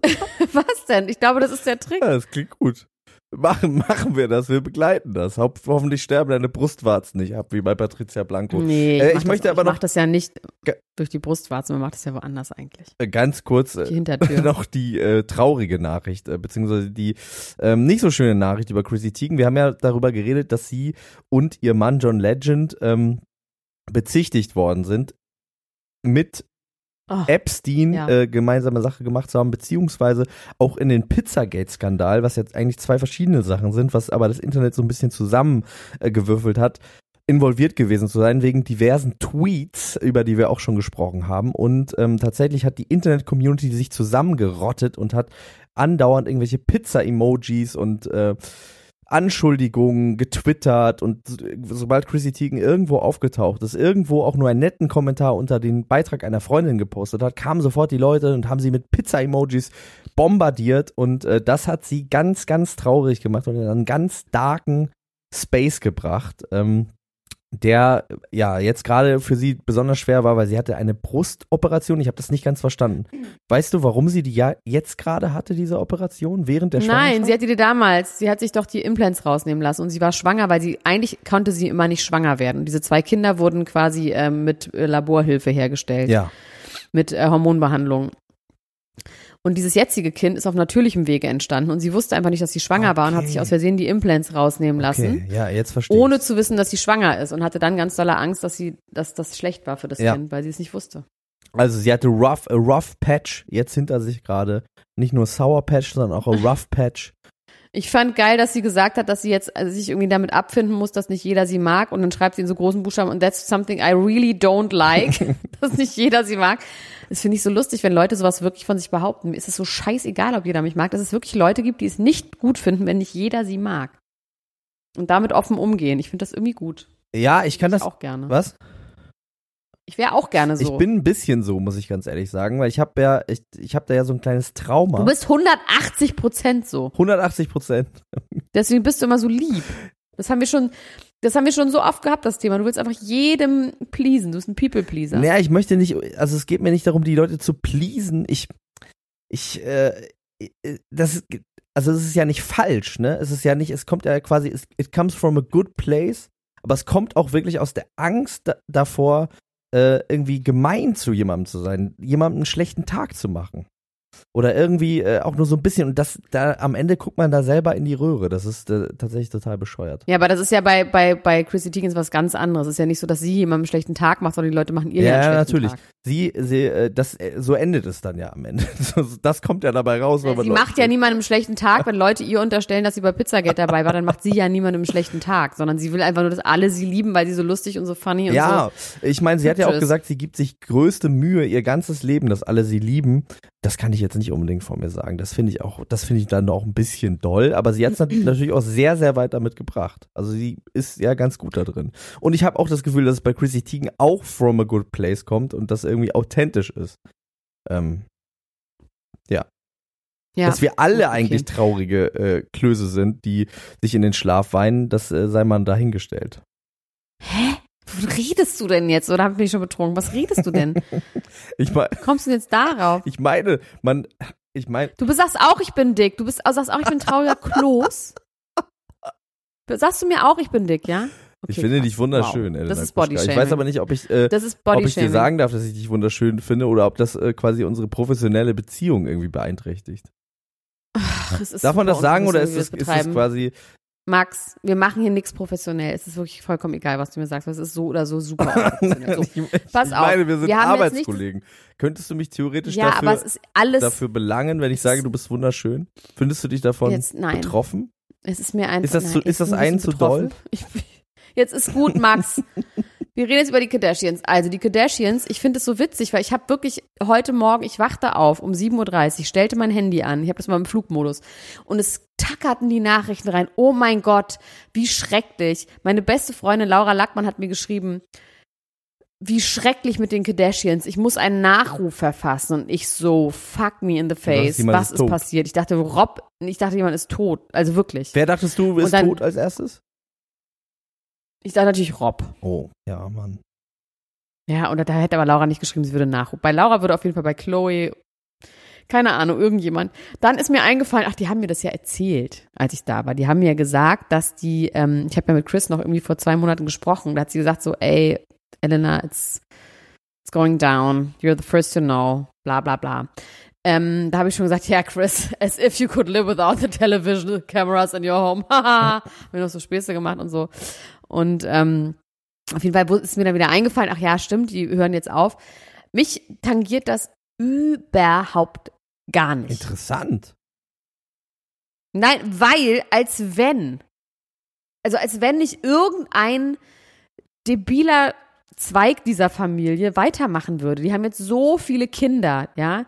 Speaker 1: Was denn? Ich glaube, das ist der Trick.
Speaker 2: Ja, das klingt gut. Machen, machen wir das, wir begleiten das. Ho hoffentlich sterben deine Brustwarzen nicht ab, wie bei Patricia Blanco.
Speaker 1: Nee, ich, äh, ich möchte das, aber ich noch. Das ja nicht durch die Brustwarzen, man macht das ja woanders eigentlich.
Speaker 2: Äh, ganz kurz äh, noch die äh, traurige Nachricht, äh, beziehungsweise die ähm, nicht so schöne Nachricht über Chrissy Teigen. Wir haben ja darüber geredet, dass sie und ihr Mann John Legend ähm, bezichtigt worden sind, mit oh, Epstein ja. äh, gemeinsame Sache gemacht zu haben, beziehungsweise auch in den Pizzagate-Skandal, was jetzt eigentlich zwei verschiedene Sachen sind, was aber das Internet so ein bisschen zusammengewürfelt äh, hat, involviert gewesen zu sein, wegen diversen Tweets, über die wir auch schon gesprochen haben. Und ähm, tatsächlich hat die Internet-Community sich zusammengerottet und hat andauernd irgendwelche Pizza-Emojis und äh, Anschuldigungen getwittert und sobald Chrissy Teigen irgendwo aufgetaucht ist, irgendwo auch nur einen netten Kommentar unter den Beitrag einer Freundin gepostet hat, kamen sofort die Leute und haben sie mit Pizza-Emojis bombardiert und äh, das hat sie ganz, ganz traurig gemacht und in einen ganz darken Space gebracht. Ähm, der ja jetzt gerade für sie besonders schwer war, weil sie hatte eine Brustoperation. Ich habe das nicht ganz verstanden. Weißt du, warum sie die ja jetzt gerade hatte, diese Operation, während der Schwangerschaft?
Speaker 1: Nein, sie hatte die damals. Sie hat sich doch die Implants rausnehmen lassen und sie war schwanger, weil sie eigentlich konnte sie immer nicht schwanger werden. Und diese zwei Kinder wurden quasi ähm, mit äh, Laborhilfe hergestellt.
Speaker 2: Ja.
Speaker 1: Mit äh, Hormonbehandlung. Und dieses jetzige Kind ist auf natürlichem Wege entstanden und sie wusste einfach nicht, dass sie schwanger okay. war und hat sich aus Versehen die Implants rausnehmen lassen.
Speaker 2: Okay. Ja, jetzt verstehe
Speaker 1: Ohne zu wissen, dass sie schwanger ist und hatte dann ganz dolle Angst, dass sie, dass das schlecht war für das ja. Kind, weil sie es nicht wusste.
Speaker 2: Also sie hatte rough, a rough Patch jetzt hinter sich gerade. Nicht nur Sour Patch, sondern auch a rough Patch.
Speaker 1: Ich fand geil, dass sie gesagt hat, dass sie jetzt also sich irgendwie damit abfinden muss, dass nicht jeder sie mag. Und dann schreibt sie in so großen Buchstaben, und that's something I really don't like, dass nicht jeder sie mag. Das finde ich so lustig, wenn Leute sowas wirklich von sich behaupten. Mir ist es so scheißegal, ob jeder mich mag, dass es wirklich Leute gibt, die es nicht gut finden, wenn nicht jeder sie mag. Und damit offen umgehen. Ich finde das irgendwie gut.
Speaker 2: Ja, ich kann
Speaker 1: ich
Speaker 2: das
Speaker 1: auch gerne.
Speaker 2: Was?
Speaker 1: Ich wäre auch gerne so.
Speaker 2: Ich bin ein bisschen so, muss ich ganz ehrlich sagen, weil ich habe ja, ich, ich habe da ja so ein kleines Trauma.
Speaker 1: Du bist 180 Prozent so.
Speaker 2: 180 Prozent.
Speaker 1: Deswegen bist du immer so lieb. Das haben wir schon, das haben wir schon so oft gehabt, das Thema. Du willst einfach jedem pleasen. Du bist ein People-Pleaser.
Speaker 2: Naja, ich möchte nicht, also es geht mir nicht darum, die Leute zu pleasen. Ich, ich, äh, das ist, also es ist ja nicht falsch, ne? Es ist ja nicht, es kommt ja quasi, it comes from a good place, aber es kommt auch wirklich aus der Angst davor, äh, irgendwie gemein zu jemandem zu sein, jemandem einen schlechten Tag zu machen. Oder irgendwie äh, auch nur so ein bisschen. Und das, da am Ende guckt man da selber in die Röhre. Das ist äh, tatsächlich total bescheuert.
Speaker 1: Ja, aber das ist ja bei, bei, bei Chrissy Teigens was ganz anderes. Es ist ja nicht so, dass sie jemandem einen schlechten Tag macht, sondern die Leute machen ihr ja, ja einen schlechten natürlich. Tag.
Speaker 2: Sie, sie, äh, das, äh, so endet es dann ja am Ende. Das kommt ja dabei raus.
Speaker 1: Wenn
Speaker 2: man
Speaker 1: sie macht ja niemandem einen schlechten Tag, wenn Leute ihr unterstellen, dass sie bei Pizzagate dabei war, dann macht sie ja niemandem einen schlechten Tag, sondern sie will einfach nur, dass alle sie lieben, weil sie so lustig und so funny und
Speaker 2: ja, so. Ja, ich meine, sie hat ja auch gesagt, sie gibt sich größte Mühe ihr ganzes Leben, dass alle sie lieben. Das kann ich jetzt nicht unbedingt von mir sagen. Das finde ich auch, das finde ich dann auch ein bisschen doll. Aber sie hat es natürlich auch sehr, sehr weit damit gebracht. Also sie ist ja ganz gut da drin. Und ich habe auch das Gefühl, dass es bei Chrissy Teigen auch from a good place kommt und das irgendwie authentisch ist. Ähm, ja. ja. Dass wir alle okay. eigentlich traurige äh, Klöße sind, die sich in den Schlaf weinen, das äh, sei man dahingestellt.
Speaker 1: Hä? Redest du denn jetzt? Oder hab ich mich schon betrunken? Was redest du denn?
Speaker 2: ich mein,
Speaker 1: Kommst du jetzt darauf?
Speaker 2: Ich meine, man, ich meine.
Speaker 1: Du sagst auch, ich bin dick. Du bist, sagst auch, ich bin trauriger Kloß. Sagst du mir auch, ich bin dick, ja?
Speaker 2: Okay, ich finde krass. dich wunderschön, wow.
Speaker 1: Das ist Bodyshaming.
Speaker 2: Ich weiß aber nicht, ob ich, äh, ob ich dir sagen darf, dass ich dich wunderschön finde oder ob das äh, quasi unsere professionelle Beziehung irgendwie beeinträchtigt.
Speaker 1: Ach,
Speaker 2: darf man das sagen oder ist es, ist es quasi
Speaker 1: Max, wir machen hier nichts professionell. Es ist wirklich vollkommen egal, was du mir sagst. Es ist so oder so super. so.
Speaker 2: ich, Pass ich auf. meine, wir sind wir Arbeitskollegen. Könntest du mich theoretisch ja, dafür, dafür belangen, wenn ich sage, du bist wunderschön? Findest du dich davon jetzt, betroffen?
Speaker 1: Es ist mir einfach.
Speaker 2: Ist das, zu, ist das ein zu doll? Ich,
Speaker 1: jetzt ist gut, Max. Wir reden jetzt über die Kardashians. Also die Kardashians, ich finde es so witzig, weil ich habe wirklich heute Morgen, ich wachte auf um 7.30 Uhr, stellte mein Handy an, ich habe das mal im Flugmodus und es tackerten die Nachrichten rein. Oh mein Gott, wie schrecklich. Meine beste Freundin Laura Lackmann hat mir geschrieben, wie schrecklich mit den Kardashians. Ich muss einen Nachruf verfassen und ich so, fuck me in the face. Was, was ist, ist passiert? Ich dachte, Rob, ich dachte, jemand ist tot. Also wirklich.
Speaker 2: Wer dachtest du ist dann, tot als erstes?
Speaker 1: Ich dachte natürlich Rob.
Speaker 2: Oh, ja, Mann.
Speaker 1: Ja, und da hätte aber Laura nicht geschrieben, sie würde Nachruf. Bei Laura würde auf jeden Fall bei Chloe, keine Ahnung, irgendjemand. Dann ist mir eingefallen, ach, die haben mir das ja erzählt, als ich da war. Die haben mir gesagt, dass die, ähm, ich habe ja mit Chris noch irgendwie vor zwei Monaten gesprochen, da hat sie gesagt so, ey, Elena, it's, it's going down. You're the first to know. Bla bla bla. Ähm, da habe ich schon gesagt, ja, Chris, as if you could live without the television cameras in your home. Haha. Mir noch so Späße gemacht und so. Und ähm, auf jeden Fall ist mir dann wieder eingefallen, ach ja, stimmt, die hören jetzt auf. Mich tangiert das überhaupt gar nicht.
Speaker 2: Interessant.
Speaker 1: Nein, weil, als wenn, also als wenn nicht irgendein debiler Zweig dieser Familie weitermachen würde. Die haben jetzt so viele Kinder, ja.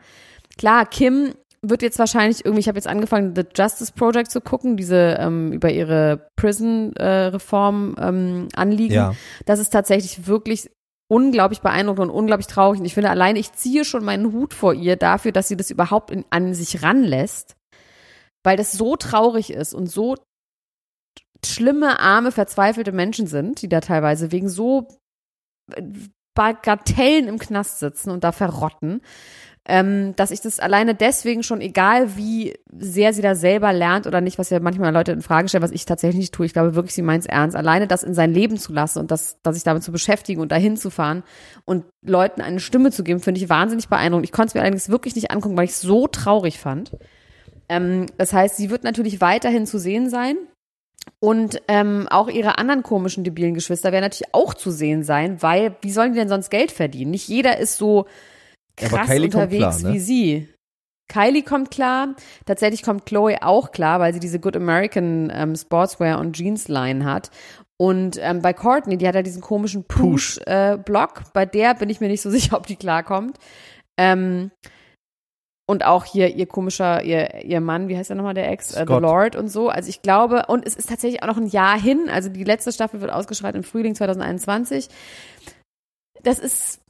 Speaker 1: Klar, Kim wird jetzt wahrscheinlich irgendwie, ich habe jetzt angefangen, The Justice Project zu gucken, diese ähm, über ihre Prison-Reform äh, ähm, Anliegen. Ja. Das ist tatsächlich wirklich unglaublich beeindruckend und unglaublich traurig. Und ich finde, alleine ich ziehe schon meinen Hut vor ihr dafür, dass sie das überhaupt in, an sich ranlässt, weil das so traurig ist und so schlimme, arme, verzweifelte Menschen sind, die da teilweise wegen so Bagatellen im Knast sitzen und da verrotten, ähm, dass ich das alleine deswegen schon, egal wie sehr sie da selber lernt oder nicht, was ja manchmal Leute in Frage stellen, was ich tatsächlich nicht tue, ich glaube wirklich, sie meint es ernst, alleine das in sein Leben zu lassen und das, das sich damit zu beschäftigen und dahin zu fahren und Leuten eine Stimme zu geben, finde ich wahnsinnig beeindruckend. Ich konnte es mir allerdings wirklich nicht angucken, weil ich es so traurig fand. Ähm, das heißt, sie wird natürlich weiterhin zu sehen sein. Und ähm, auch ihre anderen komischen, debilen Geschwister werden natürlich auch zu sehen sein, weil wie sollen die denn sonst Geld verdienen? Nicht jeder ist so krass unterwegs klar, ne? wie sie. Kylie kommt klar. Tatsächlich kommt Chloe auch klar, weil sie diese Good American ähm, Sportswear und Jeans Line hat. Und ähm, bei Courtney, die hat ja diesen komischen Push-Block. Äh, bei der bin ich mir nicht so sicher, ob die klarkommt. Ähm, und auch hier ihr komischer, ihr, ihr Mann, wie heißt er nochmal, der Ex, äh, The Lord und so. Also ich glaube, und es ist tatsächlich auch noch ein Jahr hin, also die letzte Staffel wird ausgeschreit im Frühling 2021. Das ist,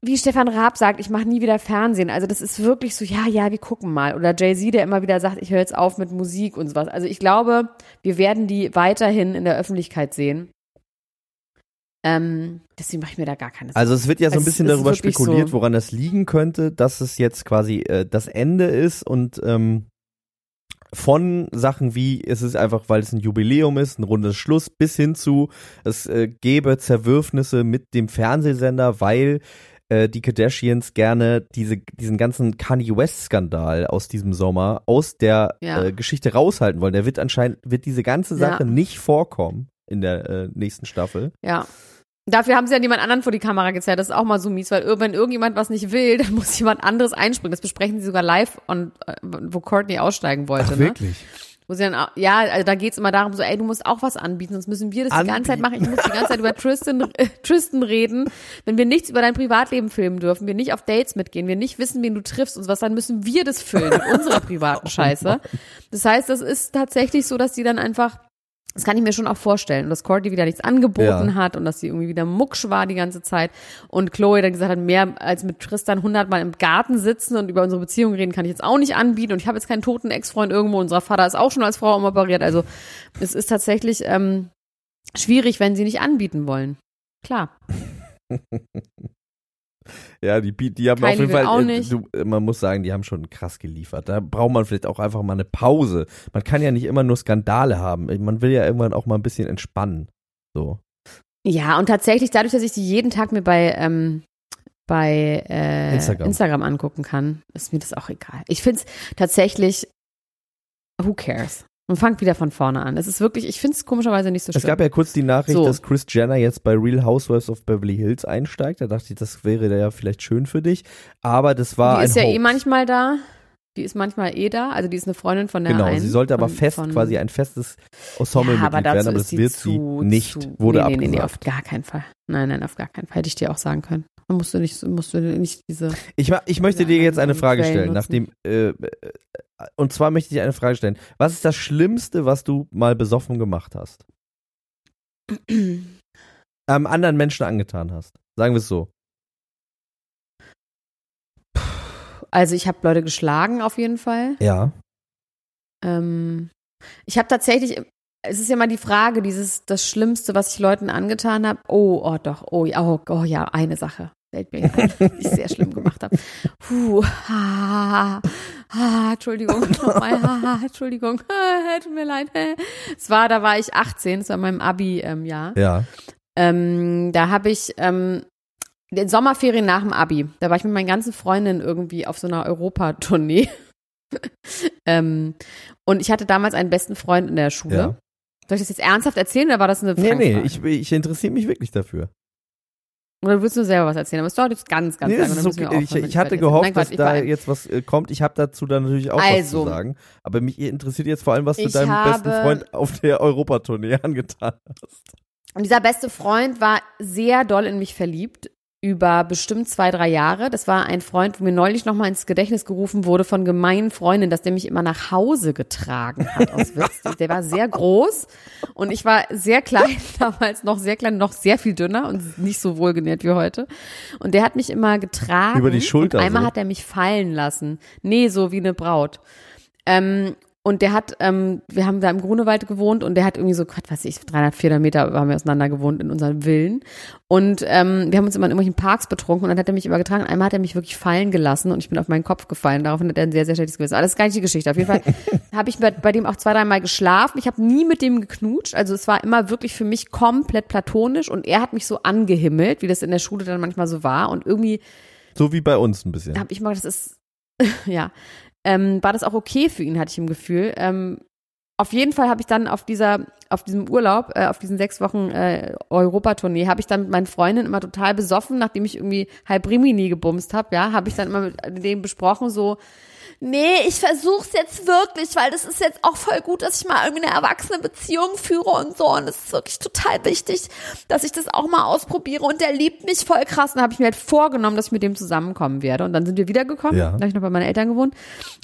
Speaker 1: wie Stefan Raab sagt, ich mache nie wieder Fernsehen. Also das ist wirklich so, ja, ja, wir gucken mal. Oder Jay-Z, der immer wieder sagt, ich höre jetzt auf mit Musik und sowas. Also ich glaube, wir werden die weiterhin in der Öffentlichkeit sehen. Ähm, deswegen mache ich mir da gar keine
Speaker 2: Sorgen. Also es wird ja so ein bisschen darüber spekuliert, so woran das liegen könnte, dass es jetzt quasi äh, das Ende ist und ähm, von Sachen wie, es ist einfach, weil es ein Jubiläum ist, ein rundes Schluss, bis hin zu, es äh, gäbe Zerwürfnisse mit dem Fernsehsender, weil äh, die Kardashians gerne diese, diesen ganzen Kanye West-Skandal aus diesem Sommer aus der ja. äh, Geschichte raushalten wollen. Der wird anscheinend, wird diese ganze Sache ja. nicht vorkommen in der äh, nächsten Staffel.
Speaker 1: Ja. Dafür haben sie ja niemand anderen vor die Kamera gezerrt. Das ist auch mal so mies, weil wenn irgendjemand was nicht will, dann muss jemand anderes einspringen. Das besprechen sie sogar live und äh, wo Courtney aussteigen wollte. Ach,
Speaker 2: ne?
Speaker 1: Wo sie dann, ja, also da geht's immer darum, so, ey, du musst auch was anbieten, sonst müssen wir das anbieten. die ganze Zeit machen. Ich muss die ganze Zeit über Tristan, äh, Tristan reden. Wenn wir nichts über dein Privatleben filmen dürfen, wir nicht auf Dates mitgehen, wir nicht wissen, wen du triffst und was, dann müssen wir das filmen mit unserer privaten oh Scheiße. Das heißt, das ist tatsächlich so, dass die dann einfach das kann ich mir schon auch vorstellen. Und dass Courtney wieder nichts angeboten ja. hat und dass sie irgendwie wieder mucksch war die ganze Zeit. Und Chloe dann gesagt hat, mehr als mit Tristan hundertmal im Garten sitzen und über unsere Beziehung reden, kann ich jetzt auch nicht anbieten. Und ich habe jetzt keinen toten Ex-Freund irgendwo. Unser Vater ist auch schon als Frau umoperiert. Also es ist tatsächlich ähm, schwierig, wenn sie nicht anbieten wollen. Klar.
Speaker 2: Ja, die, die haben Kylie auf jeden Fall, äh. Du, man muss sagen, die haben schon krass geliefert. Da braucht man vielleicht auch einfach mal eine Pause. Man kann ja nicht immer nur Skandale haben. Man will ja irgendwann auch mal ein bisschen entspannen. So.
Speaker 1: Ja, und tatsächlich, dadurch, dass ich die jeden Tag mir bei, ähm, bei äh, Instagram. Instagram angucken kann, ist mir das auch egal. Ich finde es tatsächlich, who cares? Und fangt wieder von vorne an. Es ist wirklich, ich finde es komischerweise nicht so schlimm.
Speaker 2: Es gab ja kurz die Nachricht, so. dass Chris Jenner jetzt bei Real Housewives of Beverly Hills einsteigt. Da dachte ich, das wäre ja vielleicht schön für dich. Aber das war.
Speaker 1: Die ist ja eh manchmal da. Die ist manchmal eh da, also die ist eine Freundin von der
Speaker 2: Genau,
Speaker 1: einen,
Speaker 2: sie sollte aber
Speaker 1: von,
Speaker 2: fest,
Speaker 1: von,
Speaker 2: quasi ein festes Ensemble
Speaker 1: ja, aber
Speaker 2: werden, aber das wird
Speaker 1: zu,
Speaker 2: sie nicht,
Speaker 1: zu,
Speaker 2: wurde
Speaker 1: nee, nee,
Speaker 2: abgesagt.
Speaker 1: nee, nee, auf gar keinen Fall. Nein, nein, auf gar keinen Fall. Hätte ich dir auch sagen können. Man musst du nicht, musst du nicht diese.
Speaker 2: Ich, ich möchte dir jetzt eine Frage stellen, nachdem, äh, äh, und zwar möchte ich dir eine Frage stellen. Was ist das Schlimmste, was du mal besoffen gemacht hast? Einem anderen Menschen angetan hast? Sagen wir es so.
Speaker 1: Also ich habe Leute geschlagen auf jeden Fall.
Speaker 2: Ja.
Speaker 1: Ähm, ich habe tatsächlich, es ist ja mal die Frage, dieses das Schlimmste, was ich Leuten angetan habe. Oh, oh doch, oh, oh, oh ja, eine Sache. Fällt mir ein, die ich sehr schlimm gemacht habe. Puh, ha, ha, Entschuldigung, nochmal, ha, ha, Entschuldigung, ha, tut mir leid. Es war, da war ich 18, es war mein Abi-Jahr.
Speaker 2: Ja.
Speaker 1: Ähm, da habe ich ähm, den Sommerferien nach dem Abi. Da war ich mit meinen ganzen Freundinnen irgendwie auf so einer Europatournee. ähm, und ich hatte damals einen besten Freund in der Schule.
Speaker 2: Ja.
Speaker 1: Soll ich das jetzt ernsthaft erzählen oder war das eine
Speaker 2: Nee, nee,
Speaker 1: Fangfrage?
Speaker 2: ich, ich interessiere mich wirklich dafür.
Speaker 1: Oder willst du selber was erzählen? Aber es dauert jetzt ganz, ganz
Speaker 2: Nee,
Speaker 1: lange.
Speaker 2: okay. ich, ich hatte gehofft.
Speaker 1: Nein,
Speaker 2: dass da jetzt was äh, kommt. Ich habe dazu dann natürlich auch was
Speaker 1: Also,
Speaker 2: zu sagen. Aber mich interessiert jetzt vor allem, was du deinem besten Freund auf der Europatournee angetan hast.
Speaker 1: Und dieser beste Freund war sehr doll in mich verliebt über bestimmt zwei, drei Jahre. Das war ein Freund, wo mir neulich nochmal ins Gedächtnis gerufen wurde von gemeinen Freundinnen, dass der mich immer nach Hause getragen hat aus Witz. Der war sehr groß und ich war sehr klein, damals noch sehr klein, noch sehr viel dünner und nicht so wohlgenährt wie heute. Und der hat mich immer getragen.
Speaker 2: Über die Schulter
Speaker 1: Und einmal
Speaker 2: so?
Speaker 1: hat er mich fallen lassen. Nee, so wie eine Braut. Ähm, und der hat, ähm, wir haben da im Grunewald gewohnt und der hat irgendwie so, Gott, weiß ich, 300, 400 Meter haben wir auseinander gewohnt in unseren Villen. Und ähm, wir haben uns immer in irgendwelchen Parks betrunken und dann hat er mich übergetragen. Einmal hat er mich wirklich fallen gelassen und ich bin auf meinen Kopf gefallen. Daraufhin hat er ein sehr, sehr schlechtes Gewissen. Aber das ist gar nicht die Geschichte. Auf jeden Fall habe ich bei, bei dem auch zwei, dreimal geschlafen. Ich habe nie mit dem geknutscht. Also es war immer wirklich für mich komplett platonisch und er hat mich so angehimmelt, wie das in der Schule dann manchmal so war. Und irgendwie
Speaker 2: So wie bei uns ein bisschen.
Speaker 1: habe ich mal, das ist, ja, ähm, war das auch okay für ihn, hatte ich im Gefühl. Ähm, auf jeden Fall habe ich dann auf dieser, auf diesem Urlaub, äh, auf diesen sechs Wochen äh, Europatournee, habe ich dann mit meinen Freundinnen immer total besoffen, nachdem ich irgendwie halb Rimini gebumst habe, ja, habe ich dann immer mit denen besprochen, so, nee, ich versuch's jetzt wirklich, weil das ist jetzt auch voll gut, dass ich mal irgendwie eine erwachsene Beziehung führe und so. Und es ist wirklich total wichtig, dass ich das auch mal ausprobiere. Und der liebt mich voll krass. Und dann habe ich mir halt vorgenommen, dass ich mit dem zusammenkommen werde. Und dann sind wir wiedergekommen.
Speaker 2: Ja.
Speaker 1: Da habe ich noch bei meinen Eltern gewohnt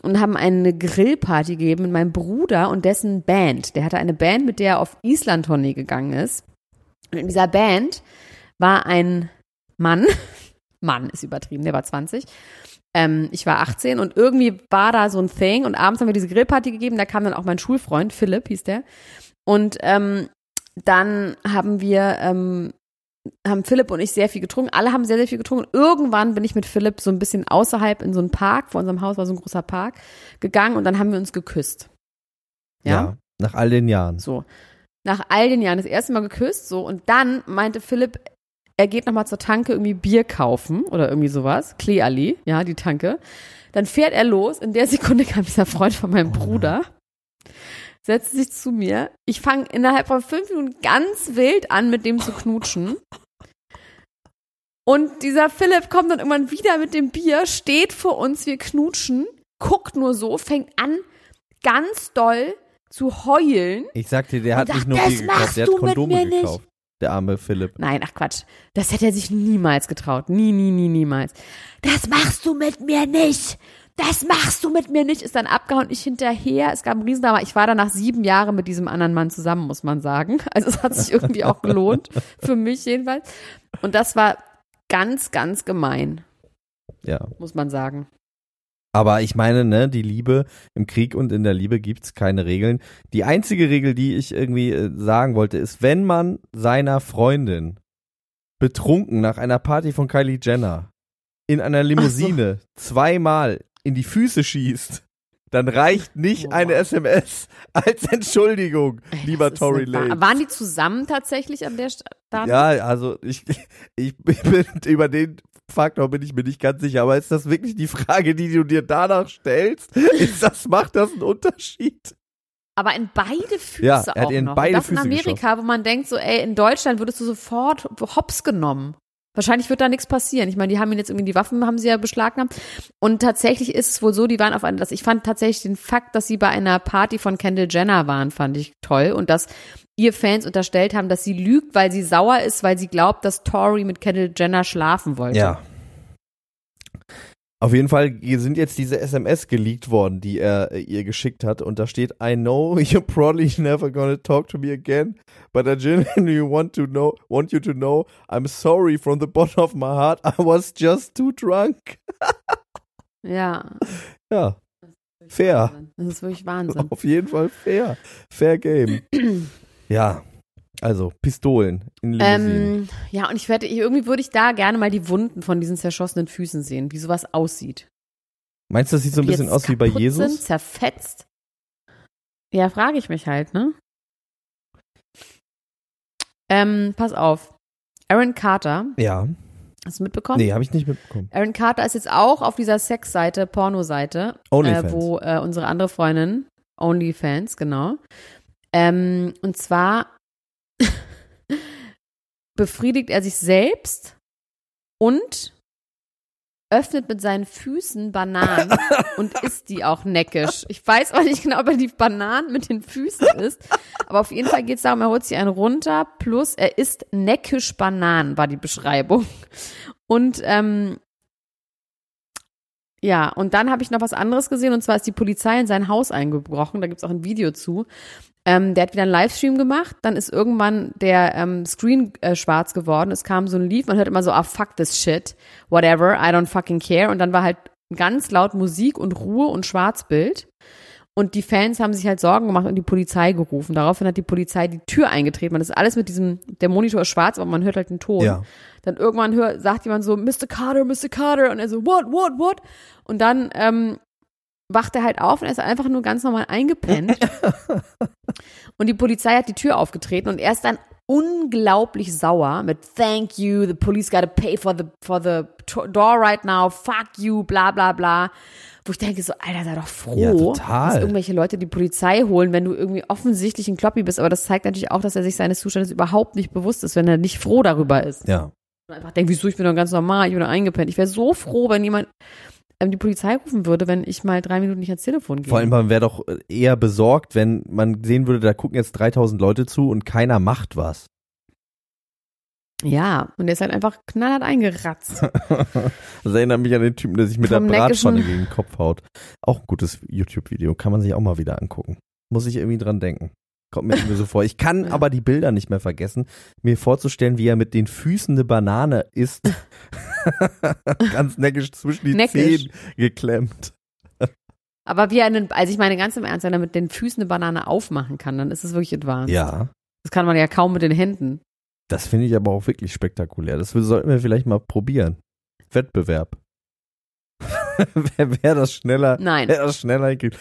Speaker 1: und haben eine Grillparty gegeben mit meinem Bruder und dessen Band. Der hatte eine Band, mit der er auf Island-Tournee gegangen ist. Und in dieser Band war ein Mann, Mann ist übertrieben, der war 20. Ähm, ich war 18 und irgendwie war da so ein Thing und abends haben wir diese Grillparty gegeben, da kam dann auch mein Schulfreund, Philipp hieß der. Und ähm, dann haben wir, ähm, haben Philipp und ich sehr viel getrunken. Alle haben sehr, sehr viel getrunken. Und irgendwann bin ich mit Philipp so ein bisschen außerhalb in so einen Park, vor unserem Haus war so ein großer Park, gegangen und dann haben wir uns geküsst. ja?
Speaker 2: Nach all den Jahren.
Speaker 1: So. Nach all den Jahren das erste Mal geküsst, so. Und dann meinte Philipp, er geht nochmal zur Tanke irgendwie Bier kaufen oder irgendwie sowas. Kleali, ja, die Tanke. Dann fährt er los. In der Sekunde kam dieser Freund von meinem Bruder, setzt sich zu mir. Ich fange innerhalb von fünf Minuten ganz wild an, mit dem zu knutschen. Und dieser Philipp kommt dann irgendwann wieder mit dem Bier, steht vor uns, wir knutschen, guckt nur so, fängt an, ganz doll zu heulen.
Speaker 2: Ich sag dir, der hat nicht
Speaker 1: sagt,
Speaker 2: nur
Speaker 1: das
Speaker 2: Bier gekauft, der hat
Speaker 1: mit
Speaker 2: Kondome
Speaker 1: mir nicht.
Speaker 2: gekauft. Der arme Philipp.
Speaker 1: Nein, ach Quatsch. Das hätte er sich niemals getraut. Nie, nie, nie, niemals. Das machst du mit mir nicht. Das machst du mit mir nicht. Ist dann abgehauen, ich hinterher. Es gab einen Riesendrama. Ich war dann nach sieben Jahren mit diesem anderen Mann zusammen, muss man sagen. Also es hat sich irgendwie auch gelohnt. Für mich jedenfalls. Und das war ganz, ganz gemein,
Speaker 2: Ja.
Speaker 1: muss man sagen.
Speaker 2: Aber ich meine, ne, die Liebe im Krieg und in der Liebe gibt's keine Regeln. Die einzige Regel, die ich irgendwie äh, sagen wollte, ist, wenn man seiner Freundin betrunken nach einer Party von Kylie Jenner in einer Limousine zweimal in die Füße schießt, dann reicht nicht
Speaker 1: Oh,
Speaker 2: eine. SMS als Entschuldigung,
Speaker 1: Ey,
Speaker 2: lieber Tory. Lane.
Speaker 1: Waren die zusammen tatsächlich an der Stelle?
Speaker 2: Ja, also ich, ich bin über den Faktor bin ich mir nicht ganz sicher, aber ist das wirklich die Frage, die du dir danach stellst? Ist das, macht das einen Unterschied?
Speaker 1: Aber in beide Füße
Speaker 2: Ja, er hat
Speaker 1: auch
Speaker 2: in
Speaker 1: noch.
Speaker 2: beide
Speaker 1: das in
Speaker 2: Füße
Speaker 1: Amerika, wo man denkt so, ey, in Deutschland würdest du sofort hops genommen. Wahrscheinlich wird da nichts passieren. Ich meine, die haben ihn jetzt irgendwie die Waffen haben sie ja beschlagnahmt. Und tatsächlich ist es wohl so, die waren auf einer, ich fand tatsächlich den Fakt, dass sie bei einer Party von Kendall Jenner waren, fand ich toll. Und dass ihr Fans unterstellt haben, dass sie lügt, weil sie sauer ist, weil sie glaubt, dass Tori mit Kendall Jenner schlafen wollte.
Speaker 2: Ja. Auf jeden Fall sind jetzt diese SMS geleakt worden, die er äh, ihr geschickt hat. Und da steht, I know you're probably never gonna talk to me again, but I genuinely want to know, want you to know, I'm sorry from the bottom of my heart. I was just too drunk.
Speaker 1: ja.
Speaker 2: Ja. Fair.
Speaker 1: Wahnsinn. Das ist wirklich Wahnsinn.
Speaker 2: Auf jeden Fall fair. Fair Game. ja. Also, Pistolen in Limousinen.
Speaker 1: Ähm, ja, und ich werde, irgendwie würde ich da gerne mal die Wunden von diesen zerschossenen Füßen sehen, wie sowas aussieht.
Speaker 2: Meinst du, das sieht so ein bisschen aus wie bei Jesus?
Speaker 1: Sind, zerfetzt. Ja, frage ich mich halt, ne? Ähm, pass auf. Aaron Carter,
Speaker 2: Ja.
Speaker 1: hast du mitbekommen?
Speaker 2: Nee, habe ich nicht mitbekommen.
Speaker 1: Aaron Carter ist jetzt auch auf dieser Sexseite, Pornoseite, äh,
Speaker 2: Onlyfans.
Speaker 1: wo äh, unsere andere Freundin, OnlyFans, genau. Ähm, und zwar befriedigt er sich selbst und öffnet mit seinen Füßen Bananen und isst die auch neckisch. Ich weiß auch nicht genau, ob er die Bananen mit den Füßen isst, aber auf jeden Fall geht es darum, er holt sich einen runter, plus er isst neckisch Bananen, war die Beschreibung. Und ähm, ja, und dann habe ich noch was anderes gesehen, und zwar ist die Polizei in sein Haus eingebrochen, da gibt's auch ein Video zu. Ähm, der hat wieder einen Livestream gemacht, dann ist irgendwann der ähm, Screen äh, schwarz geworden, es kam so ein Lied, man hört immer so, ah, fuck this shit, whatever, I don't fucking care. Und dann war halt ganz laut Musik und Ruhe und Schwarzbild. Und die Fans haben sich halt Sorgen gemacht und die Polizei gerufen. Daraufhin hat die Polizei die Tür eingetreten. Man ist alles mit diesem, der Monitor ist schwarz, aber man hört halt den Ton.
Speaker 2: Ja.
Speaker 1: Dann irgendwann hört, sagt jemand so, Mr. Carter, Mr. Carter. Und er so, what, what, what? Und dann ähm, wacht er halt auf und er ist einfach nur ganz normal eingepennt. und die Polizei hat die Tür aufgetreten und er ist dann unglaublich sauer mit Thank you, the police gotta pay for the, for the door right now, fuck you, bla bla bla. Wo ich denke so, Alter, sei doch froh,
Speaker 2: Ja,
Speaker 1: dass irgendwelche Leute die Polizei holen, wenn du irgendwie offensichtlich ein Kloppi bist. Aber das zeigt natürlich auch, dass er sich seines Zustandes überhaupt nicht bewusst ist, wenn er nicht froh darüber ist.
Speaker 2: Ja.
Speaker 1: Und einfach denkt, wieso, ich bin doch ganz normal, ich bin doch eingepennt. Ich wäre so froh, wenn jemand die Polizei rufen würde, wenn ich mal drei Minuten nicht ans Telefon gehe.
Speaker 2: Vor allem, man wäre doch eher besorgt, wenn man sehen würde, da gucken jetzt 3000 Leute zu und keiner macht was.
Speaker 1: ja, und der ist halt einfach knallhart eingeratzt.
Speaker 2: Das erinnert mich an den Typen, der sich mit der
Speaker 1: Vom
Speaker 2: Bratpfanne
Speaker 1: neckischen-
Speaker 2: gegen den Kopf haut. Auch ein gutes YouTube-Video, kann man sich auch mal wieder angucken. Muss ich irgendwie dran denken. Kommt mir irgendwie so vor. Ich kann aber die Bilder nicht mehr vergessen, mir vorzustellen, wie er mit den Füßen eine Banane isst. Ganz neckisch zwischen die
Speaker 1: Neckisch.
Speaker 2: Zehen geklemmt.
Speaker 1: Aber wie er, einen, also ich meine ganz im Ernst, wenn er mit den Füßen eine Banane aufmachen kann, dann ist es wirklich advanced.
Speaker 2: Ja,
Speaker 1: Das kann man ja kaum mit den Händen.
Speaker 2: das finde ich aber auch wirklich spektakulär. Das sollten wir vielleicht mal probieren. Wettbewerb. wer, wer das schneller
Speaker 1: Nein.
Speaker 2: Wer das schneller hinkriegt,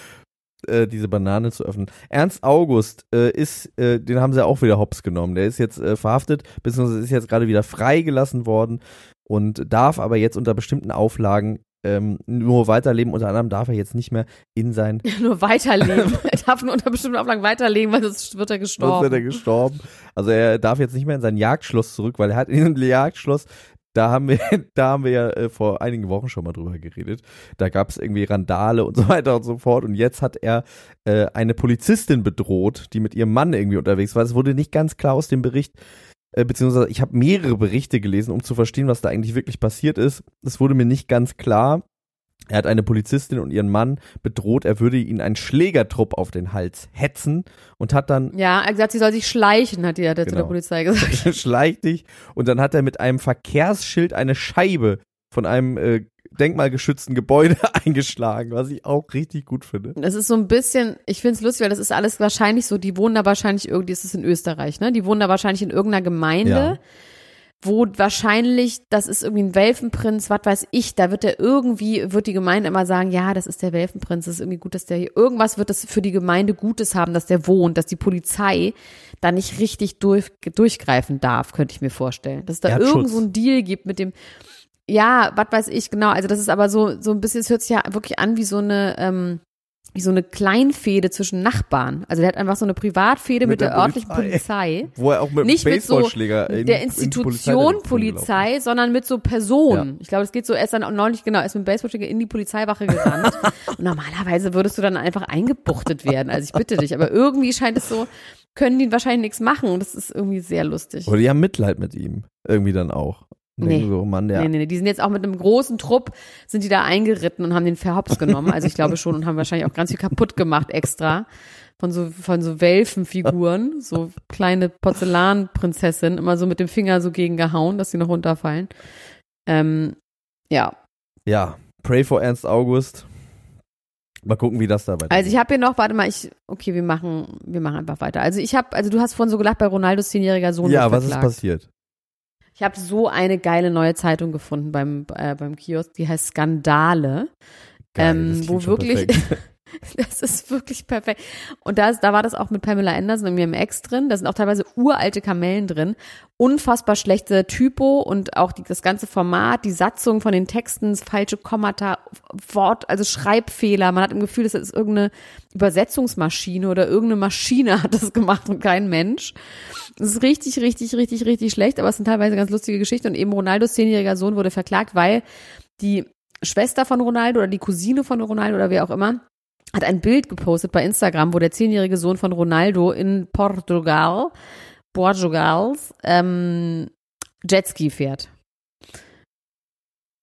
Speaker 2: äh, diese Banane zu öffnen. Ernst August äh, ist, äh, den haben sie auch wieder hops genommen. Der ist jetzt äh, verhaftet, beziehungsweise ist jetzt gerade wieder freigelassen worden und darf aber jetzt unter bestimmten Auflagen ähm, nur weiterleben. Unter anderem darf er jetzt nicht mehr in sein
Speaker 1: Nur weiterleben. er darf nur unter bestimmten Auflagen weiterleben, weil sonst wird er
Speaker 2: Sonst
Speaker 1: gestorben.
Speaker 2: wird er gestorben. Also er darf jetzt nicht mehr in sein Jagdschloss zurück, weil er hat in dem Jagdschloss, da haben wir, da haben wir ja äh, vor einigen Wochen schon mal drüber geredet. Da gab es irgendwie Randale und so weiter und so fort. Und jetzt hat er äh, eine Polizistin bedroht, die mit ihrem Mann irgendwie unterwegs war. Es wurde nicht ganz klar aus dem Bericht, äh, beziehungsweise ich habe mehrere Berichte gelesen, um zu verstehen, was da eigentlich wirklich passiert ist. Es wurde mir nicht ganz klar. Er hat eine Polizistin und ihren Mann bedroht, er würde ihnen einen Schlägertrupp auf den Hals hetzen und hat dann
Speaker 1: ja, er hat gesagt, sie soll sich schleichen, hat er zu der
Speaker 2: Genau.
Speaker 1: Polizei gesagt.
Speaker 2: schleich dich und dann hat er mit einem Verkehrsschild eine Scheibe von einem äh, denkmalgeschützten Gebäude eingeschlagen, was ich auch richtig gut finde.
Speaker 1: Das ist so ein bisschen, ich finde es lustig, weil das ist alles wahrscheinlich so, die wohnen da wahrscheinlich irgendwie, das ist in Österreich, ne? Die wohnen da wahrscheinlich in irgendeiner Gemeinde,
Speaker 2: Ja.
Speaker 1: Wo wahrscheinlich, das ist irgendwie ein Welfenprinz, was weiß ich, da wird der irgendwie, wird die Gemeinde immer sagen, ja, das ist der Welfenprinz, das ist irgendwie gut, dass der hier, irgendwas wird das für die Gemeinde Gutes haben, dass der wohnt, dass die Polizei da nicht richtig durch, durchgreifen darf, könnte ich mir vorstellen. Dass es da
Speaker 2: Er hat
Speaker 1: irgend
Speaker 2: Schutz.
Speaker 1: so ein Deal gibt mit dem, ja, was weiß ich, genau, also das ist aber so, so ein bisschen, es hört sich ja wirklich an wie so eine, ähm, wie so eine Kleinfehde zwischen Nachbarn. Also der hat einfach so eine Privatfehde mit, mit der, der örtlichen Polizei.
Speaker 2: Wo er auch mit
Speaker 1: Nicht
Speaker 2: mit so
Speaker 1: in, der Institution in Polizei, sondern mit so Personen. Ja. Ich glaube, es geht so, er ist dann auch neulich, genau, er ist mit dem Baseballschläger in die Polizeiwache gerannt. und normalerweise würdest du dann einfach eingebuchtet werden. Also ich bitte dich. Aber irgendwie scheint es so, können die wahrscheinlich nichts machen. Und das ist irgendwie sehr lustig.
Speaker 2: Oder die haben Mitleid mit ihm. Irgendwie dann auch.
Speaker 1: Nee. So, Mann, der nee, nee, nee, die sind jetzt auch mit einem großen Trupp, sind die da eingeritten und haben den verhops genommen. Also ich glaube schon und haben wahrscheinlich auch ganz viel kaputt gemacht extra. Von so, von so Welfenfiguren, so kleine Porzellanprinzessinnen, immer so mit dem Finger so gegen gehauen, dass sie noch runterfallen. Ähm, ja.
Speaker 2: Ja, pray for Ernst August. Mal gucken, wie das dabei.
Speaker 1: Also ich habe hier noch, warte mal, ich, okay, wir machen, wir machen einfach weiter. Also ich habe, also du hast vorhin so gelacht bei Ronaldos zehnjähriger Sohn.
Speaker 2: Ja, was ist passiert?
Speaker 1: Ich habe so eine geile neue Zeitung gefunden beim, äh, beim Kiosk, die heißt Skandale. Geil, ähm, wo wirklich, das ist wirklich perfekt. Und da, ist, da war das auch mit Pamela Anderson und im Ex drin. Da sind auch teilweise uralte Kamellen drin. Unfassbar schlechte Typo und auch die, das ganze Format, die Satzung von den Texten, falsche Kommata, Wort, also Schreibfehler. Man hat im Gefühl, das ist irgendeine Übersetzungsmaschine oder irgendeine Maschine hat das gemacht und kein Mensch. Das ist richtig, richtig, richtig, richtig schlecht, aber es sind teilweise ganz lustige Geschichten. Und eben Ronaldos zehnjähriger Sohn wurde verklagt, weil die Schwester von Ronaldo oder die Cousine von Ronaldo oder wer auch immer hat ein Bild gepostet bei Instagram, wo der zehnjährige Sohn von Ronaldo in Portugal, Portugals, ähm, Jetski fährt.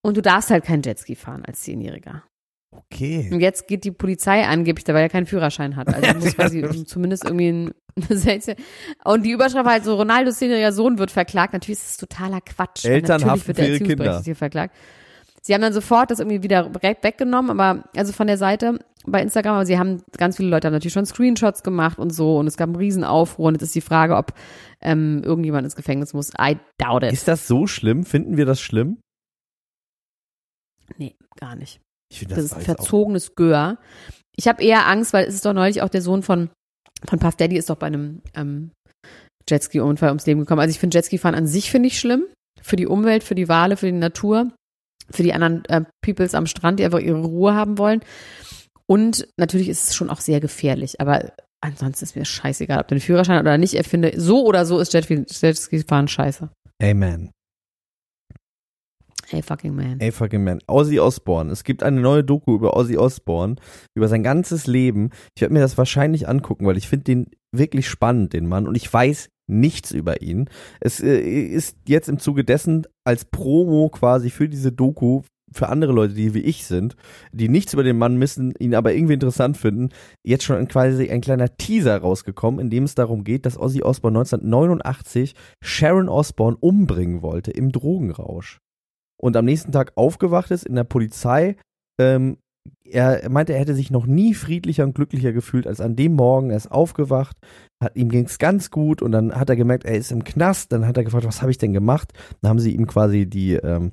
Speaker 1: Und du darfst halt kein Jetski fahren als Zehnjähriger.
Speaker 2: Okay.
Speaker 1: Und jetzt geht die Polizei angeblich, weil er keinen Führerschein hat. Also muss quasi zumindest irgendwie ein und die Überschrift war halt so, Ronaldos zehnjähriger Sohn wird verklagt. Natürlich ist es totaler Quatsch.
Speaker 2: Eltern Natürlich wird der Erziehungsberechtigte
Speaker 1: verklagt. Sie haben dann sofort das irgendwie wieder weggenommen, aber also von der Seite bei Instagram, aber sie haben ganz viele Leute haben natürlich schon Screenshots gemacht und so und es gab einen Riesenaufruhr und jetzt ist die Frage, ob ähm, irgendjemand ins Gefängnis muss. I doubt it.
Speaker 2: Ist das so schlimm? Finden wir das schlimm?
Speaker 1: Nee, gar nicht.
Speaker 2: Ich finde
Speaker 1: das, das ist ein verzogenes Gör. Ich habe eher Angst, weil es ist doch neulich auch der Sohn von von Puff Daddy ist doch bei einem ähm, Jetski-Unfall ums Leben gekommen. Also ich finde Jetski-Fahren an sich finde ich schlimm. Für die Umwelt, für die Wale, für die Natur, für die anderen äh, Peoples am Strand, die einfach ihre Ruhe haben wollen. Und natürlich ist es schon auch sehr gefährlich. Aber ansonsten ist mir scheißegal, ob du einen Führerschein oder nicht. Ich finde, so oder so ist Jetski-Fahren scheiße.
Speaker 2: Amen.
Speaker 1: Hey fucking man.
Speaker 2: Hey fucking man. Ozzy Osbourne. Es gibt eine neue Doku über Ozzy Osbourne, über sein ganzes Leben. Ich werde mir das wahrscheinlich angucken, weil ich finde den wirklich spannend, den Mann. Und ich weiß nichts über ihn. Es äh, ist jetzt im Zuge dessen als Promo quasi für diese Doku für andere Leute, die wie ich sind, die nichts über den Mann wissen, ihn aber irgendwie interessant finden, jetzt schon quasi ein kleiner Teaser rausgekommen, in dem es darum geht, dass Ozzy Osbourne 1989 Sharon Osbourne umbringen wollte im Drogenrausch und am nächsten Tag aufgewacht ist in der Polizei. Ähm, er meinte, er hätte sich noch nie friedlicher und glücklicher gefühlt als an dem Morgen. Er ist aufgewacht, hat, ihm ging es ganz gut und dann hat er gemerkt, er ist im Knast. Dann hat er gefragt, was habe ich denn gemacht? Dann haben sie ihm quasi die ähm,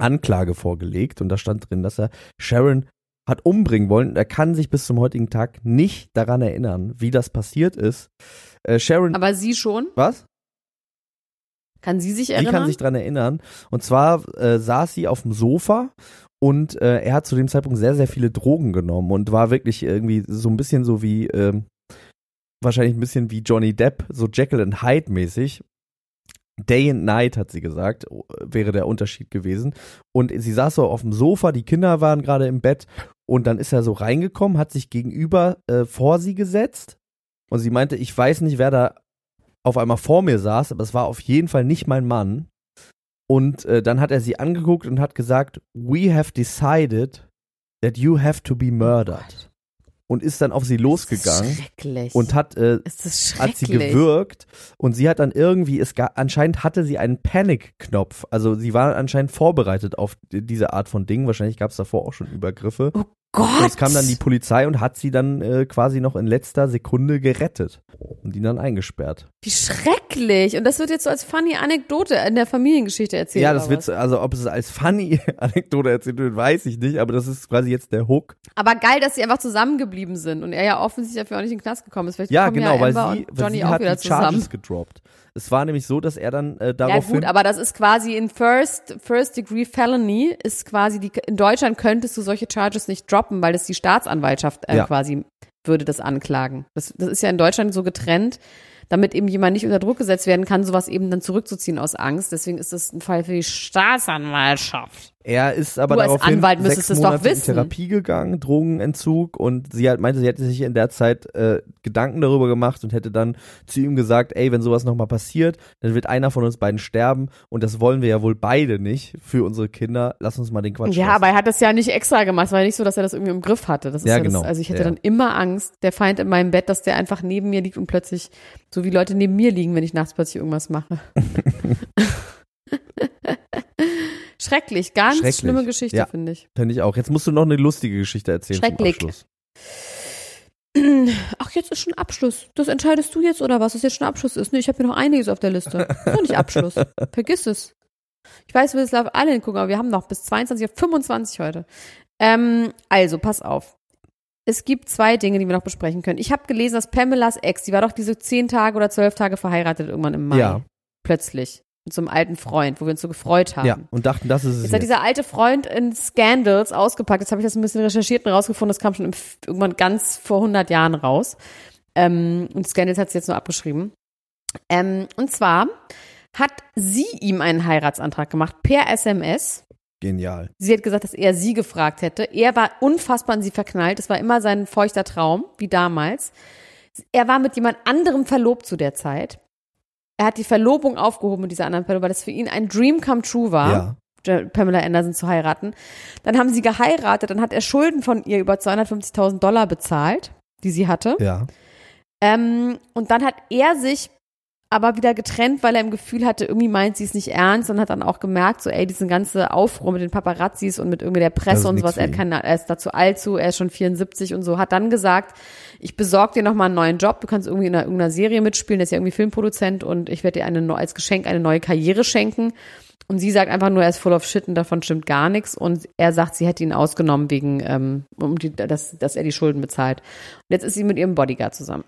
Speaker 2: Anklage vorgelegt und da stand drin, dass er Sharon hat umbringen wollen. Er kann sich bis zum heutigen Tag nicht daran erinnern, wie das passiert ist. Äh, Sharon.
Speaker 1: Aber sie schon?
Speaker 2: Was?
Speaker 1: Kann sie sich erinnern?
Speaker 2: Sie kann sich dran erinnern. Und zwar äh, saß sie auf dem Sofa und äh, er hat zu dem Zeitpunkt sehr, sehr viele Drogen genommen und war wirklich irgendwie so ein bisschen so wie, äh, wahrscheinlich ein bisschen wie Johnny Depp, so Jekyll and Hyde mäßig. Day and Night, hat sie gesagt, wäre der Unterschied gewesen. Und sie saß so auf dem Sofa, die Kinder waren gerade im Bett und dann ist er so reingekommen, hat sich gegenüber äh, vor sie gesetzt und sie meinte, ich weiß nicht, wer da auf einmal vor mir saß, aber es war auf jeden Fall nicht mein Mann. Und äh, dann hat er sie angeguckt und hat gesagt, we have decided that you have to be murdered. Und ist dann auf sie losgegangen und hat, äh, hat sie gewürgt und sie hat dann irgendwie, es ga, anscheinend hatte sie einen Panic-Knopf. Also sie war anscheinend vorbereitet auf diese Art von Dingen. Wahrscheinlich gab es davor auch schon Übergriffe.
Speaker 1: Oh Gott.
Speaker 2: Und es kam dann die Polizei und hat sie dann äh, quasi noch in letzter Sekunde gerettet und ihn dann eingesperrt.
Speaker 1: Wie schrecklich. Und das wird jetzt so als funny Anekdote in der Familiengeschichte erzählt.
Speaker 2: Ja, das wird, also ob es als funny Anekdote erzählt wird, weiß ich nicht, aber das ist quasi jetzt der Hook.
Speaker 1: Aber geil, dass sie einfach zusammengeblieben sind und er ja offensichtlich dafür auch nicht in den Knast gekommen ist.
Speaker 2: Vielleicht ja, genau, ja weil sie, weil sie hat die zusammen. Charges gedroppt. Es war nämlich so, dass er dann äh,
Speaker 1: Ja
Speaker 2: daraufhin.
Speaker 1: gut, aber das ist quasi in First, First Degree Felony ist quasi die, in Deutschland könntest du solche Charges nicht droppen, weil das die Staatsanwaltschaft äh,
Speaker 2: Ja.
Speaker 1: quasi würde das anklagen. Das, das ist ja in Deutschland so getrennt, damit eben jemand nicht unter Druck gesetzt werden kann, sowas eben dann zurückzuziehen aus Angst. Deswegen ist das ein Fall für die Staatsanwaltschaft.
Speaker 2: Er ist aber
Speaker 1: Du als
Speaker 2: daraufhin
Speaker 1: Anwalt müsstest
Speaker 2: sechs
Speaker 1: es doch
Speaker 2: Monate in. Therapie gegangen, Drogenentzug und sie halt meinte, sie hätte sich in der Zeit äh, Gedanken darüber gemacht und hätte dann zu ihm gesagt, ey, wenn sowas nochmal passiert, dann wird einer von uns beiden sterben und das wollen wir ja wohl beide nicht für unsere Kinder. Lass uns mal den Quatsch
Speaker 1: Ja,
Speaker 2: lassen.
Speaker 1: aber er hat das ja nicht extra gemacht. Es war ja nicht so, dass er das irgendwie im Griff hatte. Das ist
Speaker 2: Ja,
Speaker 1: ja,
Speaker 2: genau.
Speaker 1: Das, also ich hätte
Speaker 2: Ja.
Speaker 1: dann immer Angst, der Feind in meinem Bett, dass der einfach neben mir liegt und plötzlich, so wie Leute neben mir liegen, wenn ich nachts plötzlich irgendwas mache. Schrecklich, ganz
Speaker 2: Schrecklich.
Speaker 1: schlimme Geschichte,
Speaker 2: Ja.
Speaker 1: finde ich.
Speaker 2: Finde ich auch. Jetzt musst du noch eine lustige Geschichte erzählen
Speaker 1: Schrecklich.
Speaker 2: zum Abschluss.
Speaker 1: Ach, jetzt ist schon Abschluss. Das entscheidest du jetzt oder was? Das jetzt schon Abschluss ist? Nee, ich habe mir noch einiges auf der Liste. Noch nicht Abschluss. Vergiss es. Ich weiß, wir müssen alle hingucken, aber wir haben noch bis 22.25 Uhr heute. Ähm, also, pass auf. Es gibt zwei Dinge, die wir noch besprechen können. Ich habe gelesen, dass Pamelas Ex, die war doch diese zehn Tage oder zwölf Tage verheiratet irgendwann im Mai.
Speaker 2: Ja.
Speaker 1: Plötzlich. Mit so einem alten Freund, wo wir uns so gefreut haben.
Speaker 2: Ja, und dachten, das ist es
Speaker 1: Jetzt
Speaker 2: jetzt.
Speaker 1: hat dieser alte Freund in Scandals ausgepackt. Jetzt habe ich das ein bisschen recherchiert und rausgefunden. Das kam schon im, irgendwann ganz vor 100 Jahren raus. Ähm, und Scandals hat es jetzt nur abgeschrieben. Ähm, und zwar hat sie ihm einen Heiratsantrag gemacht per SMS.
Speaker 2: Genial.
Speaker 1: Sie hat gesagt, dass er sie gefragt hätte. Er war unfassbar an sie verknallt. Es war immer sein feuchter Traum, wie damals. Er war mit jemand anderem verlobt zu der Zeit. Er hat die Verlobung aufgehoben mit dieser anderen Person, weil das für ihn ein Dream come true war.
Speaker 2: Ja.
Speaker 1: Pamela Anderson zu heiraten. Dann haben sie geheiratet, dann hat er Schulden von ihr über 250.000 Dollar bezahlt, die sie hatte.
Speaker 2: Ja.
Speaker 1: Ähm, und dann hat er sich aber wieder getrennt, weil er im Gefühl hatte, irgendwie meint sie es nicht ernst und hat dann auch gemerkt, so ey, diesen ganze Aufruhr mit den Paparazzis und mit irgendwie der Presse und sowas, er kann, er ist dazu alt zu, er ist schon 74 und so, hat dann gesagt, ich besorge dir nochmal einen neuen Job, du kannst irgendwie in einer, irgendeiner Serie mitspielen, der ist ja irgendwie Filmproduzent und ich werde dir eine, als Geschenk eine neue Karriere schenken. Und sie sagt einfach nur, er ist full of shit und davon stimmt gar nichts. Und er sagt, sie hätte ihn ausgenommen wegen, ähm, um die, dass, dass er die Schulden bezahlt. Und jetzt ist sie mit ihrem Bodyguard zusammen.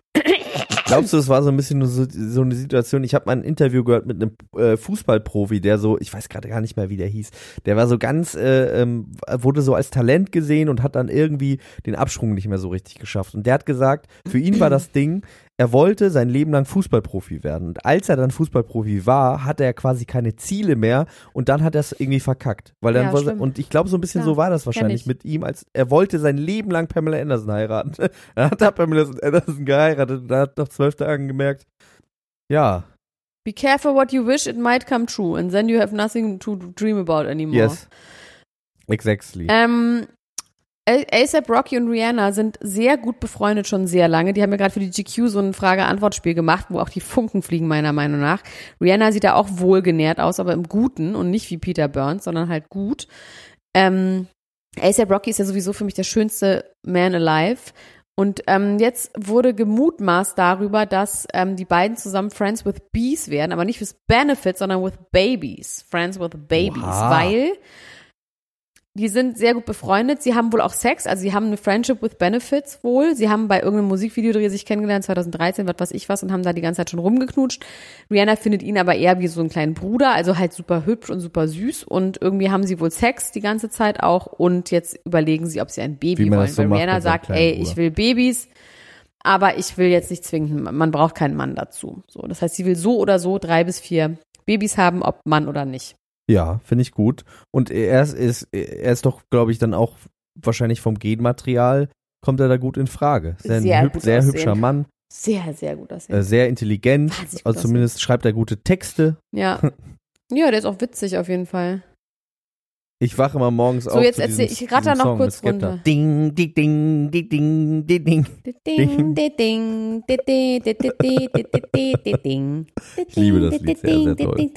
Speaker 2: Glaubst du, es war so ein bisschen so, so eine Situation? Ich habe mal ein Interview gehört mit einem äh, Fußballprofi, der so, ich weiß gerade gar nicht mehr, wie der hieß, der war so ganz, äh, ähm, wurde so als Talent gesehen und hat dann irgendwie den Absprung nicht mehr so richtig geschafft. Und der hat gesagt, für ihn war das Ding, er wollte sein Leben lang Fußballprofi werden. Und als er dann Fußballprofi war, hatte er quasi keine Ziele mehr und dann hat er es irgendwie verkackt. Weil dann
Speaker 1: Ja,
Speaker 2: war, und ich glaube, so ein bisschen
Speaker 1: Klar,
Speaker 2: so war das wahrscheinlich
Speaker 1: ich.
Speaker 2: mit ihm, als er wollte sein Leben lang Pamela Anderson heiraten. Dann hat er Pamela Anderson geheiratet und er hat nach zwölf Tagen gemerkt, ja,
Speaker 1: Be careful what you wish, it might come true. And then you have nothing to dream about anymore.
Speaker 2: yes. Exactly.
Speaker 1: Ähm, ASAP Rocky und Rihanna sind sehr gut befreundet schon sehr lange. Die haben ja gerade für die GQ so ein Frage-Antwort-Spiel gemacht, wo auch die Funken fliegen, meiner Meinung nach. Rihanna sieht da auch wohlgenährt aus, aber im Guten und nicht wie Peter Burns, sondern halt gut. Ähm, ASAP Rocky ist ja sowieso für mich der schönste Man alive. Und ähm, jetzt wurde gemutmaßt darüber, dass ähm, die beiden zusammen Friends with Bees werden, aber nicht with Benefits, sondern with Babies. Friends with Babies,
Speaker 2: Oha.
Speaker 1: weil die sind sehr gut befreundet. Sie haben wohl auch Sex, also sie haben eine Friendship with Benefits wohl. Sie haben bei irgendeinem Musikvideodreh sich kennengelernt, 2013, was weiß ich was, und haben da die ganze Zeit schon rumgeknutscht. Rihanna findet ihn aber eher wie so einen kleinen Bruder, also halt super hübsch und super süß. Und irgendwie haben sie wohl Sex die ganze Zeit auch. Und jetzt überlegen sie, ob sie ein Baby wollen.
Speaker 2: so
Speaker 1: Weil Rihanna sagt, ey, ich will Babys. Aber ich will jetzt nicht zwingend, man braucht keinen Mann dazu. So, das heißt, sie will so oder so drei bis vier Babys haben, ob Mann oder nicht.
Speaker 2: Ja, finde ich gut. Und er ist, ist, er ist doch, glaube ich, dann auch wahrscheinlich vom Genmaterial kommt er da gut in Frage. Ein
Speaker 1: Sehr
Speaker 2: hüb sehr
Speaker 1: aussehen.
Speaker 2: hübscher Mann,
Speaker 1: Sehr, sehr gut aussehen.
Speaker 2: äh, sehr intelligent, also zumindest schreibt er gute Texte.
Speaker 1: Ja. Ja, der ist auch witzig auf jeden Fall.
Speaker 2: Ich wache immer morgens
Speaker 1: So,
Speaker 2: auf
Speaker 1: jetzt
Speaker 2: zu
Speaker 1: erzähl-
Speaker 2: diesem,
Speaker 1: ich ratter noch
Speaker 2: Song
Speaker 1: kurz runter.
Speaker 2: Ding, ding, ding, ding, ding, ding, ding.
Speaker 1: Ding, ding, ding, ding, ding, ding, ding, ding.
Speaker 2: Ich liebe das Lied sehr, sehr toll.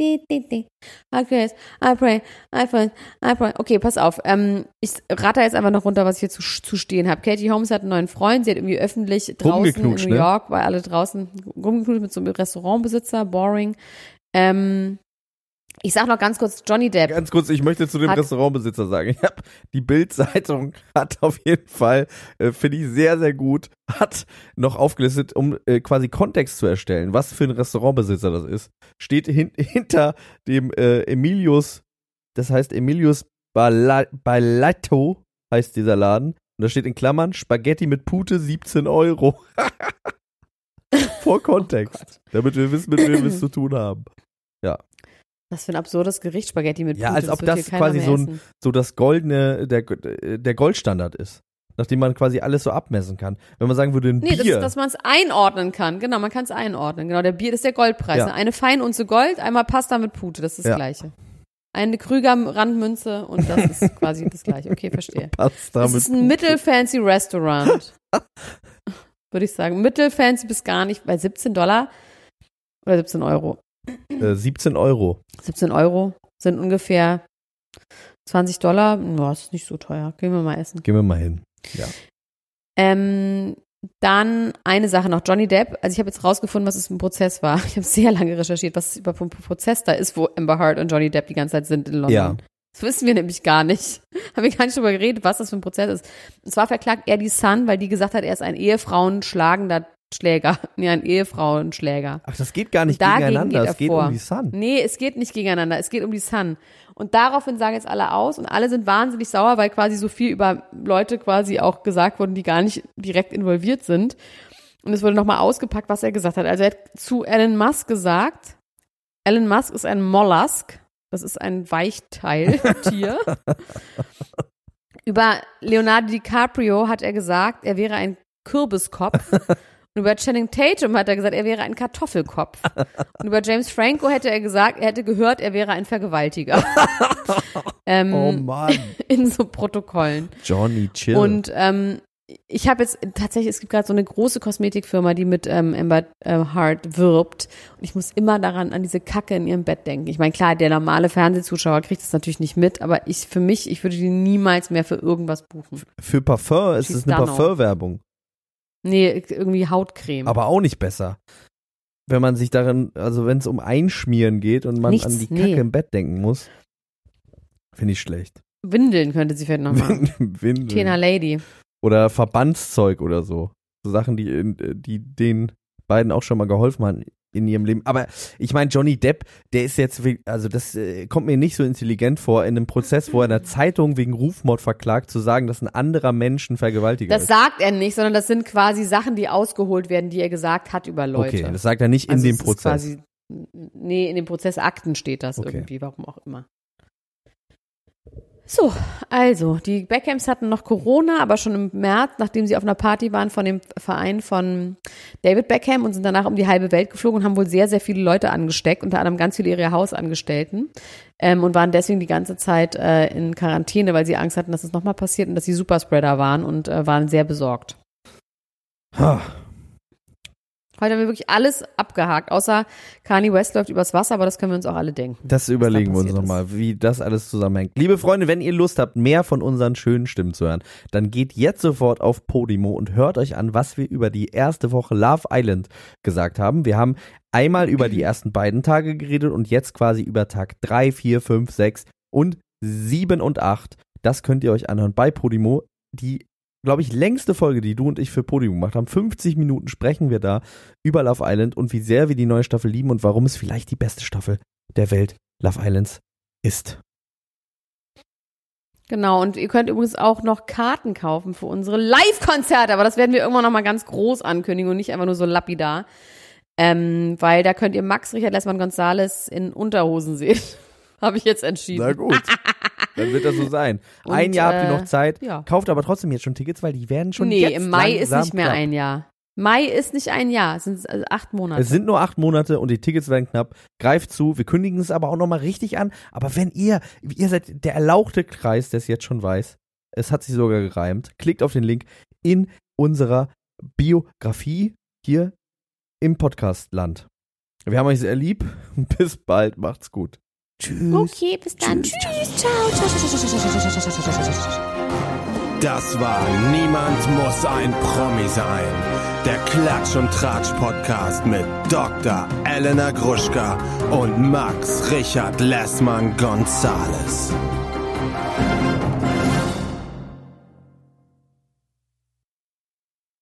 Speaker 1: Praise, I pray, I pray, I pray. Okay, pass auf. Ähm, ich ratter jetzt einfach noch runter, was ich hier zu, zu stehen habe. Katie Holmes hat einen neuen Freund. Sie hat irgendwie öffentlich draußen in New
Speaker 2: ne?
Speaker 1: York, weil alle draußen rumgeknutscht mit so einem Restaurantbesitzer, boring. Ähm, Ich sag noch ganz kurz Johnny Depp.
Speaker 2: Ganz kurz, ich möchte zu dem hat, Restaurantbesitzer sagen. Ich hab, die Bild-Zeitung hat auf jeden Fall, äh, finde ich sehr, sehr gut, hat noch aufgelistet, um äh, quasi Kontext zu erstellen, was für ein Restaurantbesitzer das ist. Steht hin, hinter dem äh, Emilius, das heißt Emilius Balatto heißt dieser Laden. Und da steht in Klammern Spaghetti mit Pute 17 Euro. Vor Kontext. Oh damit wir wissen, mit wem wir es zu tun haben.
Speaker 1: Was für ein absurdes Gericht, Spaghetti mit
Speaker 2: Ja, als ob das quasi so, ein, so das goldene, der, der Goldstandard ist. Nachdem man quasi alles so abmessen kann. Wenn man sagen würde, ein nee, Bier. Nee,
Speaker 1: das dass man es einordnen kann. Genau, man kann es einordnen. Genau, der Bier ist der Goldpreis. Ja. Eine Feinunze Gold, einmal Pasta mit Pute, das ist das ja. Gleiche. Eine Krüger-Randmünze und das ist quasi das Gleiche. Okay, verstehe. Pasta das ist ein mittelfancy Restaurant. Würde ich sagen. Mittelfancy bis gar nicht, bei 17 Dollar oder 17 Euro.
Speaker 2: Äh, 17 Euro.
Speaker 1: 17 Euro sind ungefähr 20 Dollar. Boah, ist nicht so teuer. Gehen wir mal essen.
Speaker 2: Gehen wir mal hin. Ja.
Speaker 1: Ähm, dann eine Sache noch, Johnny Depp. Also ich habe jetzt rausgefunden, was es im Prozess war. Ich habe sehr lange recherchiert, was es über ein Prozess da ist, wo Amber Heard und Johnny Depp die ganze Zeit sind in London. Ja. Das wissen wir nämlich gar nicht. Haben wir gar nicht drüber geredet, was das für ein Prozess ist. Und zwar verklagt er die Sun, weil die gesagt hat, er ist ein Ehefrauenschlagender Schläger, nee, ein Ehefrauenschläger.
Speaker 2: Ach, das geht gar nicht gegeneinander, geht es geht vor. um die Sun.
Speaker 1: Nee, es geht nicht gegeneinander, es geht um die Sun. Und daraufhin sagen jetzt alle aus und alle sind wahnsinnig sauer, weil quasi so viel über Leute quasi auch gesagt wurden, die gar nicht direkt involviert sind. Und es wurde nochmal ausgepackt, was er gesagt hat. Also er hat zu Elon Musk gesagt, Elon Musk ist ein Mollusk, das ist ein Weichteiltier. über Leonardo DiCaprio hat er gesagt, er wäre ein Kürbiskopf. Und über Channing Tatum hat er gesagt, er wäre ein Kartoffelkopf. Und über James Franco hätte er gesagt, er hätte gehört, er wäre ein Vergewaltiger. ähm,
Speaker 2: oh Mann.
Speaker 1: In so Protokollen.
Speaker 2: Johnny Chill.
Speaker 1: Und ähm, ich habe jetzt tatsächlich, es gibt gerade so eine große Kosmetikfirma, die mit ähm, Amber äh, Hart wirbt. Und ich muss immer daran, an diese Kacke in ihrem Bett denken. Ich meine, klar, der normale Fernsehzuschauer kriegt das natürlich nicht mit, aber ich, für mich, ich würde die niemals mehr für irgendwas buchen.
Speaker 2: Für Parfum ist es eine Parfumwerbung.
Speaker 1: Nee, irgendwie Hautcreme.
Speaker 2: Aber auch nicht besser. Wenn man sich darin, also wenn es um Einschmieren geht und man Nichts, an die Kacke nee. im Bett denken muss, finde ich schlecht.
Speaker 1: Windeln könnte sie vielleicht noch machen. Windeln. Tena Lady.
Speaker 2: Oder Verbandszeug oder so. So Sachen, die, die den beiden auch schon mal geholfen haben in ihrem Leben. Aber ich meine, Johnny Depp, der ist jetzt, also das äh, kommt mir nicht so intelligent vor, in einem Prozess, wo er einer Zeitung wegen Rufmord verklagt, zu sagen, dass ein anderer Mensch ein Vergewaltiger
Speaker 1: das
Speaker 2: ist.
Speaker 1: Das sagt er nicht, sondern das sind quasi Sachen, die ausgeholt werden, die er gesagt hat über Leute.
Speaker 2: Okay, das sagt er nicht in also dem Prozess. Quasi,
Speaker 1: nee, in den Prozessakten steht das okay. irgendwie, warum auch immer. So, also, die Beckhams hatten noch Corona, aber schon im März, nachdem sie auf einer Party waren von dem Verein von David Beckham und sind danach um die halbe Welt geflogen und haben wohl sehr, sehr viele Leute angesteckt, unter anderem ganz viele ihrer Hausangestellten ähm, und waren deswegen die ganze Zeit äh, in Quarantäne, weil sie Angst hatten, dass es nochmal passiert und dass sie Superspreader waren und äh, waren sehr besorgt. Ha. Heute haben wir wirklich alles abgehakt, außer Kanye West läuft übers Wasser, aber das können wir uns auch alle denken.
Speaker 2: Das überlegen da wir uns nochmal, wie das alles zusammenhängt. Liebe Freunde, wenn ihr Lust habt, mehr von unseren schönen Stimmen zu hören, dann geht jetzt sofort auf Podimo und hört euch an, was wir über die erste Woche Love Island gesagt haben. Wir haben einmal über die ersten beiden Tage geredet und jetzt quasi über Tag 3, 4, 5, 6 und 7 und 8. Das könnt ihr euch anhören bei Podimo. Die glaube ich, längste Folge, die du und ich für Podium gemacht haben. 50 Minuten sprechen wir da über Love Island und wie sehr wir die neue Staffel lieben und warum es vielleicht die beste Staffel der Welt Love Islands ist.
Speaker 1: Genau, und ihr könnt übrigens auch noch Karten kaufen für unsere Live-Konzerte, aber das werden wir irgendwann nochmal ganz groß ankündigen und nicht einfach nur so lapidar. Ähm, weil da könnt ihr Max Richard Lessmann Gonzales in Unterhosen sehen. Habe ich jetzt entschieden.
Speaker 2: Na gut. Dann wird das so sein. Und, ein Jahr habt ihr noch äh, Zeit. Ja. Kauft aber trotzdem jetzt schon Tickets, weil die werden schon nee, jetzt
Speaker 1: Nee, im Mai ist nicht mehr knapp. ein Jahr. Mai ist nicht ein Jahr, es sind also acht Monate.
Speaker 2: Es sind nur acht Monate und die Tickets werden knapp. Greift zu, wir kündigen es aber auch nochmal richtig an. Aber wenn ihr, ihr seid der erlauchte Kreis, der es jetzt schon weiß, es hat sich sogar gereimt, klickt auf den Link in unserer Biografie hier im Podcastland. Wir haben euch sehr lieb. Bis bald, macht's gut.
Speaker 1: Tschüss. Okay, bis dann. Tschüss. Tschüss. Ciao.
Speaker 3: Das war Niemand muss ein Promi sein. Der Klatsch und Tratsch Podcast mit Dr. Elena Gruschka und Max Richard Lessmann Gonzales.